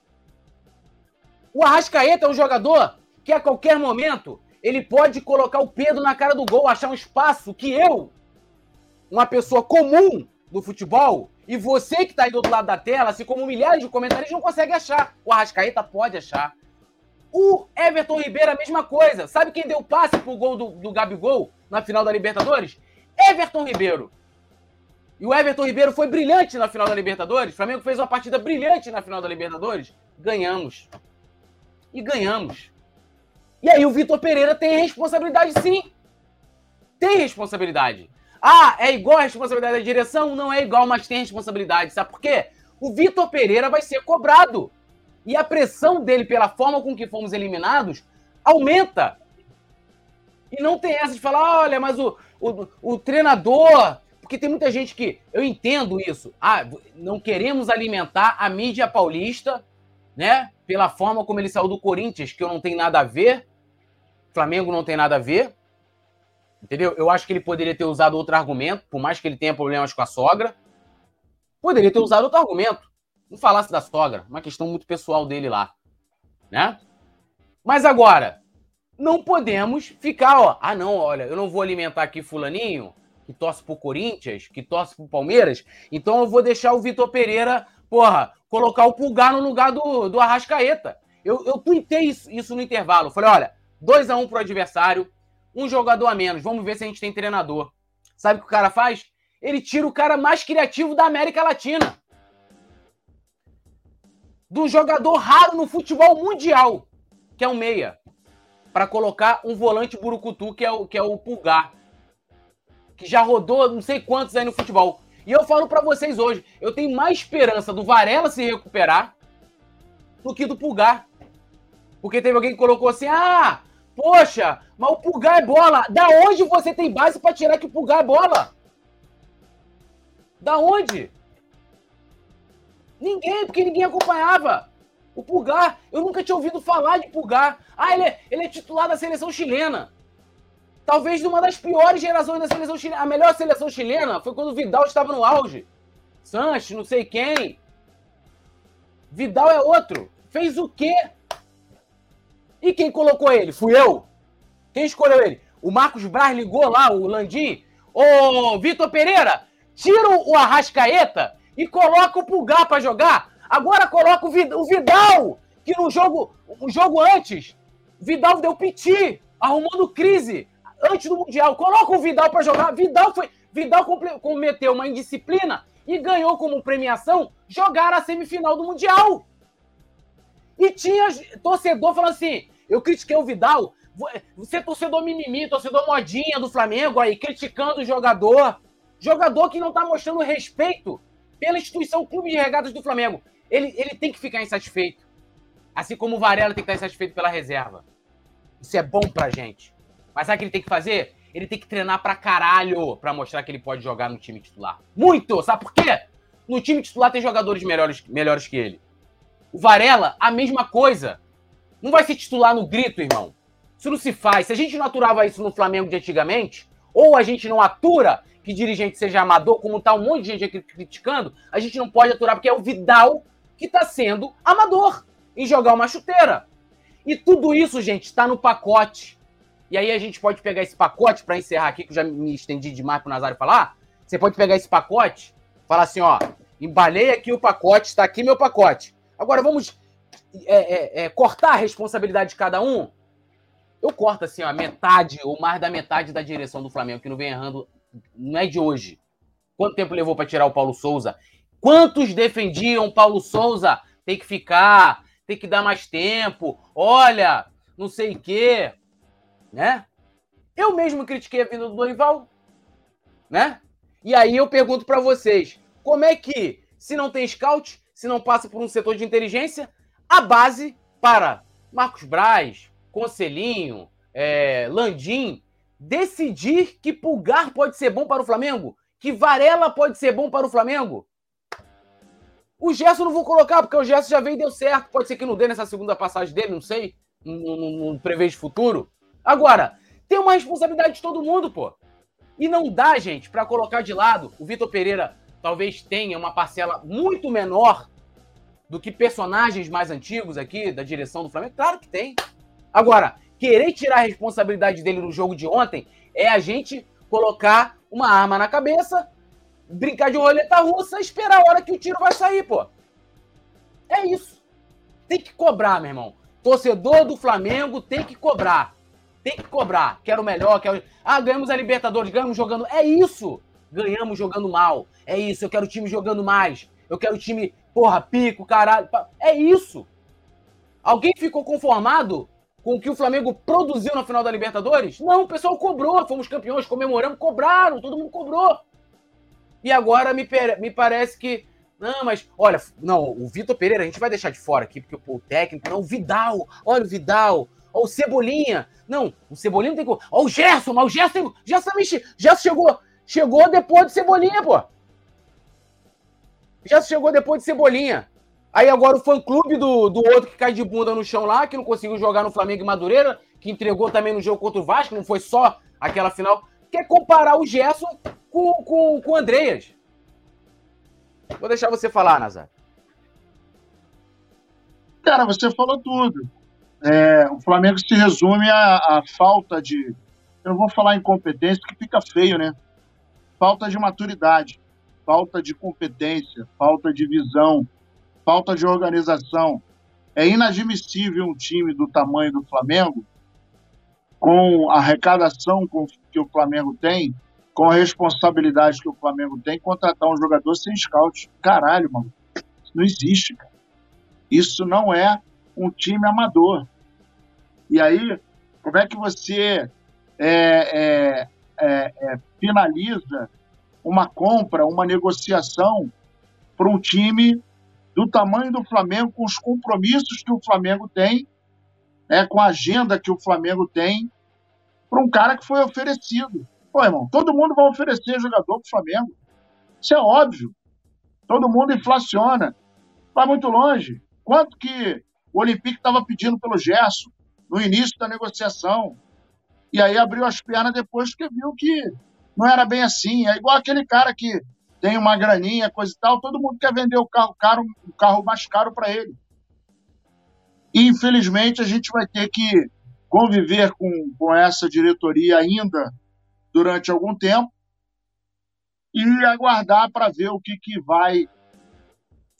O Arrascaeta é um jogador que a qualquer momento ele pode colocar o Pedro na cara do gol, achar um espaço que eu, uma pessoa comum do futebol, e você que está aí do outro lado da tela, assim como milhares de comentários, não consegue achar. O Arrascaeta pode achar. O Everton Ribeiro, a mesma coisa. Sabe quem deu passe pro gol do, do Gabigol na final da Libertadores? Everton Ribeiro. E o Everton Ribeiro foi brilhante na final da Libertadores. O Flamengo fez uma partida brilhante na final da Libertadores. Ganhamos. E ganhamos. E aí o Vitor Pereira tem responsabilidade sim. Tem responsabilidade. Ah, é igual a responsabilidade da direção? Não é igual, mas tem responsabilidade. Sabe por quê? O Vitor Pereira vai ser cobrado. E a pressão dele, pela forma com que fomos eliminados, aumenta. E não tem essa de falar, olha, mas o, o, o treinador. Porque tem muita gente que. Eu entendo isso. Ah, não queremos alimentar a mídia paulista, né? Pela forma como ele saiu do Corinthians, que eu não tenho nada a ver. Flamengo não tem nada a ver. Entendeu? Eu acho que ele poderia ter usado outro argumento, por mais que ele tenha problemas com a sogra. Poderia ter usado outro argumento. Não falasse da sogra, uma questão muito pessoal dele lá. Né? Mas agora, não podemos ficar, ó. Ah, não, olha, eu não vou alimentar aqui Fulaninho, que torce pro Corinthians, que torce pro Palmeiras, então eu vou deixar o Vitor Pereira, porra, colocar o pulgar no lugar do, do Arrascaeta. Eu, eu tuitei isso, isso no intervalo. Falei, olha, 2 a 1 um pro adversário, um jogador a menos. Vamos ver se a gente tem treinador. Sabe o que o cara faz? Ele tira o cara mais criativo da América Latina. Do jogador raro no futebol mundial, que é o meia. Para colocar um volante burucutu, que é o, que é o Pulgar. Que já rodou não sei quantos aí no futebol. E eu falo para vocês hoje, eu tenho mais esperança do Varela se recuperar do que do Pulgar. Porque teve alguém que colocou assim: ah, Poxa, mas o Pulgar é bola. Da onde você tem base para tirar que o Pulgar é bola? Da onde? Ninguém, porque ninguém acompanhava. O Pulgar, eu nunca tinha ouvido falar de Pulgar. Ah, ele é, ele é titular da seleção chilena. Talvez de uma das piores gerações da seleção chilena. A melhor seleção chilena foi quando o Vidal estava no auge. Sanches, não sei quem. Vidal é outro. Fez o quê? E quem colocou ele? Fui eu. Quem escolheu ele? O Marcos Braz ligou lá, o Landim. Ô, Vitor Pereira, tira o Arrascaeta e coloca o Pulgar para jogar. Agora coloca o Vidal, que no jogo, o jogo antes, Vidal deu piti, arrumando crise antes do Mundial. Coloca o Vidal para jogar. Vidal foi, Vidal cometeu uma indisciplina e ganhou como premiação jogar a semifinal do Mundial. E tinha torcedor falando assim: eu critiquei o Vidal. Você é torcedor mimimi, torcedor modinha do Flamengo aí, criticando o jogador. Jogador que não tá mostrando respeito pela instituição Clube de Regatas do Flamengo. Ele, ele tem que ficar insatisfeito. Assim como o Varela tem que estar insatisfeito pela reserva. Isso é bom pra gente. Mas sabe o que ele tem que fazer? Ele tem que treinar pra caralho pra mostrar que ele pode jogar no time titular. Muito! Sabe por quê? No time titular tem jogadores melhores, melhores que ele. O Varela, a mesma coisa. Não vai se titular no grito, irmão. Isso não se faz. Se a gente não aturava isso no Flamengo de antigamente, ou a gente não atura que dirigente seja amador, como tá um monte de gente aqui criticando, a gente não pode aturar, porque é o Vidal que tá sendo amador em jogar uma chuteira. E tudo isso, gente, está no pacote. E aí a gente pode pegar esse pacote para encerrar aqui, que eu já me estendi demais pro Nazário falar. Você pode pegar esse pacote, falar assim, ó, embalei aqui o pacote, está aqui meu pacote. Agora vamos é, é, é, cortar a responsabilidade de cada um. Eu corto assim, ó, metade ou mais da metade da direção do Flamengo, que não vem errando, não é de hoje. Quanto tempo levou para tirar o Paulo Souza? Quantos defendiam Paulo Souza? Tem que ficar, tem que dar mais tempo. Olha, não sei o quê né? Eu mesmo critiquei a vinda do Dorival, né? E aí eu pergunto para vocês, como é que, se não tem scout, se não passa por um setor de inteligência, a base para Marcos Braz, Conselhinho, é, Landim, decidir que Pulgar pode ser bom para o Flamengo, que Varela pode ser bom para o Flamengo. O Gerson não vou colocar, porque o Gerson já veio e deu certo. Pode ser que não dê nessa segunda passagem dele, não sei. Não, prevejo futuro. Agora, tem uma responsabilidade de todo mundo, pô. E não dá, gente, para colocar de lado. O Vitor Pereira talvez tenha uma parcela muito menor do que personagens mais antigos aqui da direção do Flamengo. Claro que tem. Agora, querer tirar a responsabilidade dele no jogo de ontem é a gente colocar uma arma na cabeça, brincar de roleta russa e esperar a hora que o tiro vai sair, pô. É isso. Tem que cobrar, meu irmão. Torcedor do Flamengo tem que cobrar. Tem que cobrar. Quero melhor, quero. Ah, ganhamos a Libertadores, ganhamos jogando. É isso! Ganhamos jogando mal. É isso, eu quero o time jogando mais. Eu quero o time, porra, pico, caralho. É isso! Alguém ficou conformado com o que o Flamengo produziu na final da Libertadores? Não, o pessoal cobrou, fomos campeões, comemoramos, cobraram, todo mundo cobrou. E agora me, me parece que. Não, mas olha, não, o Vitor Pereira a gente vai deixar de fora aqui, porque o técnico, não, o Vidal, olha o Vidal, Ó, o Cebolinha. Não, o Cebolinha não tem como. Ó, o Gerson, mas o Gerson, tem... Gerson Gerson chegou. Chegou depois de Cebolinha, pô. Gerson chegou depois de Cebolinha. Aí agora o fã-clube do, do outro que cai de bunda no chão lá, que não conseguiu jogar no Flamengo e Madureira, que entregou também no jogo contra o Vasco, não foi só aquela final. Quer comparar o Gerson com, com, com o Andreas. Vou deixar você falar, Nazar. Cara, você falou tudo. É, o Flamengo se resume à, falta de. Eu não vou falar incompetência, porque fica feio, né? Falta de maturidade, falta de competência, falta de visão, falta de organização. É inadmissível um time do tamanho do Flamengo, com a arrecadação que o Flamengo tem, com a responsabilidade que o Flamengo tem, contratar um jogador sem scout. Caralho, mano. Isso não existe, cara. Isso não é um time amador. E aí, como é que você é, é, é, é, finaliza uma compra, uma negociação para um time do tamanho do Flamengo, com os compromissos que o Flamengo tem, né, com a agenda que o Flamengo tem, para um cara que foi oferecido. Pô, irmão, todo mundo vai oferecer jogador para o Flamengo. Isso é óbvio. Todo mundo inflaciona. Vai muito longe. Quanto que o Olympique estava pedindo pelo Gerson no início da negociação? E aí abriu as pernas depois que viu que não era bem assim. É igual aquele cara que tem uma graninha, coisa e tal, todo mundo quer vender o carro, caro, o carro mais caro para ele. E, infelizmente, a gente vai ter que conviver com, com essa diretoria ainda durante algum tempo e aguardar para ver o que, que vai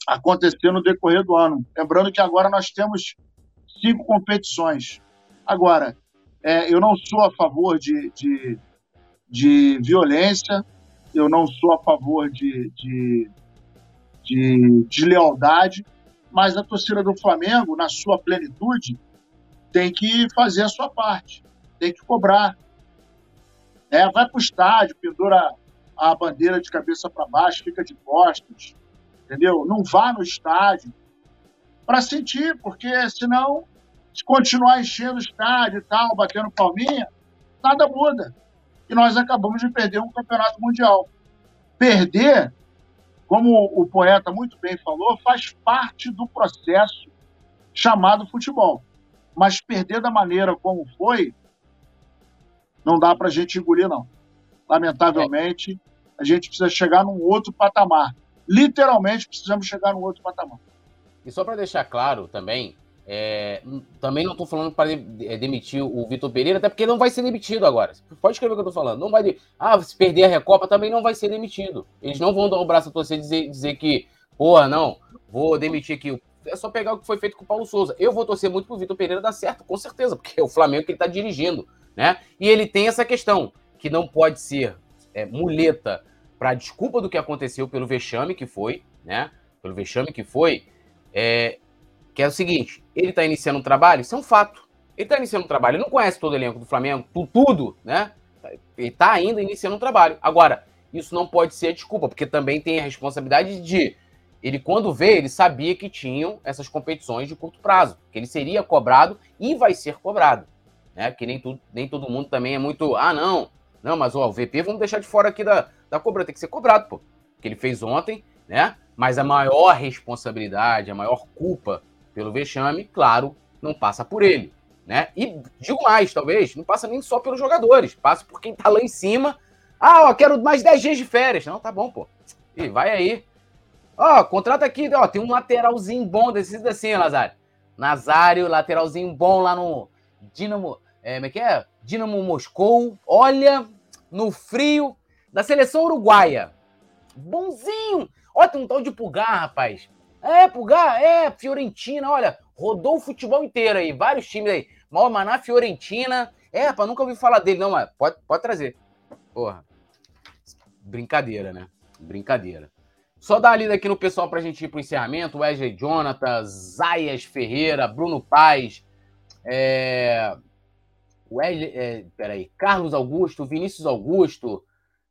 acontecer no decorrer do ano. Lembrando que agora nós temos cinco competições. Agora, é, eu não sou a favor de, de, de, violência, eu não sou a favor de, de, de, de lealdade, mas a torcida do Flamengo, na sua plenitude, tem que fazer a sua parte, tem que cobrar. É, vai para o estádio, pendura a bandeira de cabeça para baixo, fica de costas, entendeu? Não vá no estádio para sentir, porque senão, se continuar enchendo o estádio e tal, batendo palminha, nada muda. E nós acabamos de perder um campeonato mundial. Perder, como o poeta muito bem falou, faz parte do processo chamado futebol. Mas perder da maneira como foi, não dá para a gente engolir, não. Lamentavelmente, a gente precisa chegar num outro patamar. Literalmente, precisamos chegar num outro patamar. E só para deixar claro também, é, também não estou falando para é, demitir o Vitor Pereira, até porque não vai ser demitido agora. Pode escrever o que eu estou falando. Não vai de... Ah, se perder a Recopa também não vai ser demitido. Eles não vão dar o braço a torcer e dizer, dizer que, porra, não, vou demitir aqui. É só pegar o que foi feito com o Paulo Souza. Eu vou torcer muito pro Vitor Pereira dar certo, com certeza, porque é o Flamengo que ele está dirigindo, né? E ele tem essa questão, que não pode ser é, muleta para desculpa do que aconteceu pelo vexame que foi, né? Pelo vexame que foi, é, que é o seguinte: ele está iniciando um trabalho, isso é um fato. Ele está iniciando um trabalho, ele não conhece todo o elenco do Flamengo, tudo, né? Ele está ainda iniciando um trabalho. Agora, isso não pode ser desculpa, porque também tem a responsabilidade de. Ele, quando veio, ele sabia que tinham essas competições de curto prazo, que ele seria cobrado e vai ser cobrado. Né? Que nem, tudo, nem todo mundo também é muito. Ah, não, não, mas ó, o VP vamos deixar de fora aqui da, da cobrança, tem que ser cobrado, pô. Que ele fez ontem, né? Mas a maior responsabilidade, a maior culpa pelo vexame, claro, não passa por ele, né? E digo mais, talvez, não passa nem só pelos jogadores, passa por quem tá lá em cima. Ah, ó, quero mais 10 dias de férias. Não, tá bom, pô. E vai aí. Ó, contrata aqui, ó, tem um lateralzinho bom desse assim, Nazário. Nazário, lateralzinho bom lá no Dinamo, é, como é que é? Dinamo Moscou. Olha, no frio, da seleção uruguaia. Bonzinho! Olha, tem um tal de Pulgar, rapaz. É, Pulgar, é, Fiorentina, olha, rodou o futebol inteiro aí, vários times aí. Maná, Fiorentina. É, rapaz, nunca ouvi falar dele, não, mas pode, pode trazer. Porra. Brincadeira, né? Brincadeira. Só dar a lida aqui no pessoal pra gente ir pro encerramento. Wesley Jonathan, Zayas Ferreira, Bruno Paz, é... Wesley, é... peraí, Carlos Augusto, Vinícius Augusto,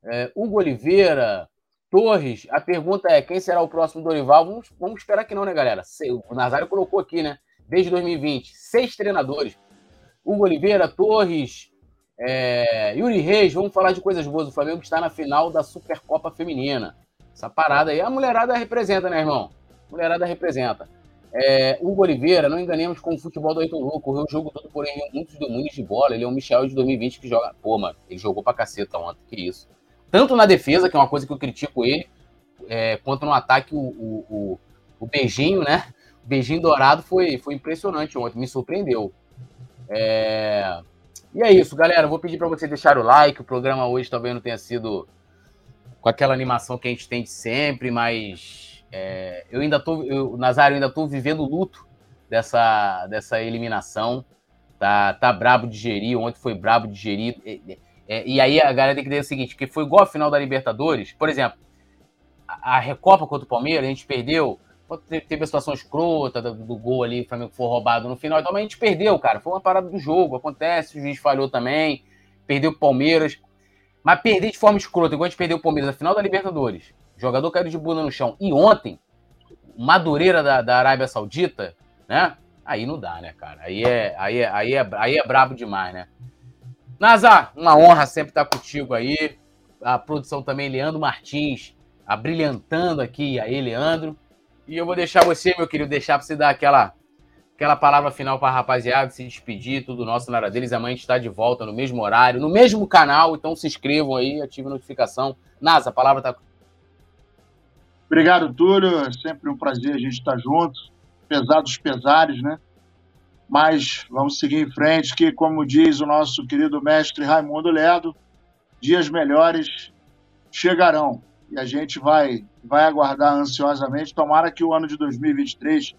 é, Hugo Oliveira, Torres, a pergunta é: quem será o próximo Dorival? Vamos, vamos esperar que não, né, galera? O Nazário colocou aqui, né? Desde 2020, seis treinadores. Hugo Oliveira, Torres, é, Yuri Reis, vamos falar de coisas boas. O Flamengo está na final da Supercopa Feminina. Essa parada aí, a mulherada representa, né, irmão? A mulherada representa. É, Hugo Oliveira, não enganemos com o futebol do Ayrton Lucas, correu o jogo todo, porém, muitos domínios de bola. Ele é o Michel de 2020 que joga. Pô, mano, ele jogou pra caceta ontem, que isso tanto na defesa, que é uma coisa que eu critico ele, é, quanto no ataque, o, o, o, o, beijinho, né? O beijinho dourado foi, foi impressionante ontem, me surpreendeu. É... E é isso, galera. Vou pedir para você deixar o like. O programa hoje talvez não tenha sido com aquela animação que a gente tem de sempre, mas é, eu ainda tô, eu, Nazário, ainda tô vivendo o luto dessa, dessa eliminação. Tá, tá brabo de gerir. Ontem foi brabo de gerir. É, e aí a galera tem que dizer o seguinte, que foi igual a final da Libertadores, por exemplo, a, a Recopa contra o Palmeiras, a gente perdeu, teve a situação escrota do, do gol ali, o Flamengo foi roubado no final, então mas a gente perdeu, cara, foi uma parada do jogo, acontece, o juiz falhou também, perdeu o Palmeiras, mas perder de forma escrota, igual a gente perdeu o Palmeiras na final da Libertadores, o jogador caiu de bunda no chão, e ontem, Madureira da, da Arábia Saudita, né, aí não dá, né, cara, aí é, aí é, aí é, aí é brabo demais, né. Nazar, uma honra sempre estar contigo aí. A produção também, Leandro Martins, abrilhantando aqui aí, Leandro. E eu vou deixar você, meu querido, deixar para você dar aquela, aquela palavra final para a rapaziada, se despedir, tudo nosso na área deles. Amanhã a gente está de volta no mesmo horário, no mesmo canal, então se inscrevam aí, ativem a notificação. Nasa, a palavra está. Obrigado, Túlio. É sempre um prazer a gente estar junto. Pesados pesares, né? Mas vamos seguir em frente, que, como diz o nosso querido mestre Raimundo Ledo, dias melhores chegarão. E a gente vai, vai aguardar ansiosamente. Tomara que o ano de 2023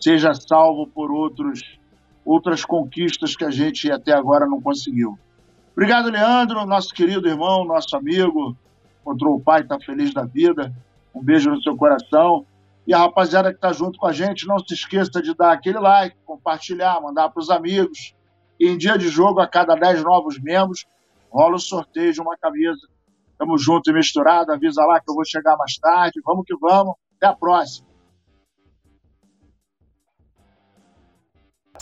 seja salvo por outros, outras conquistas que a gente até agora não conseguiu. Obrigado, Leandro, nosso querido irmão, nosso amigo. Encontrou o pai, está feliz da vida. Um beijo no seu coração. E a rapaziada que está junto com a gente, não se esqueça de dar aquele like, compartilhar, mandar para os amigos. E em dia de jogo, a cada 10 novos membros, rola o sorteio de uma camisa. Tamo junto e misturado. Avisa lá que eu vou chegar mais tarde. Vamos que vamos. Até a próxima.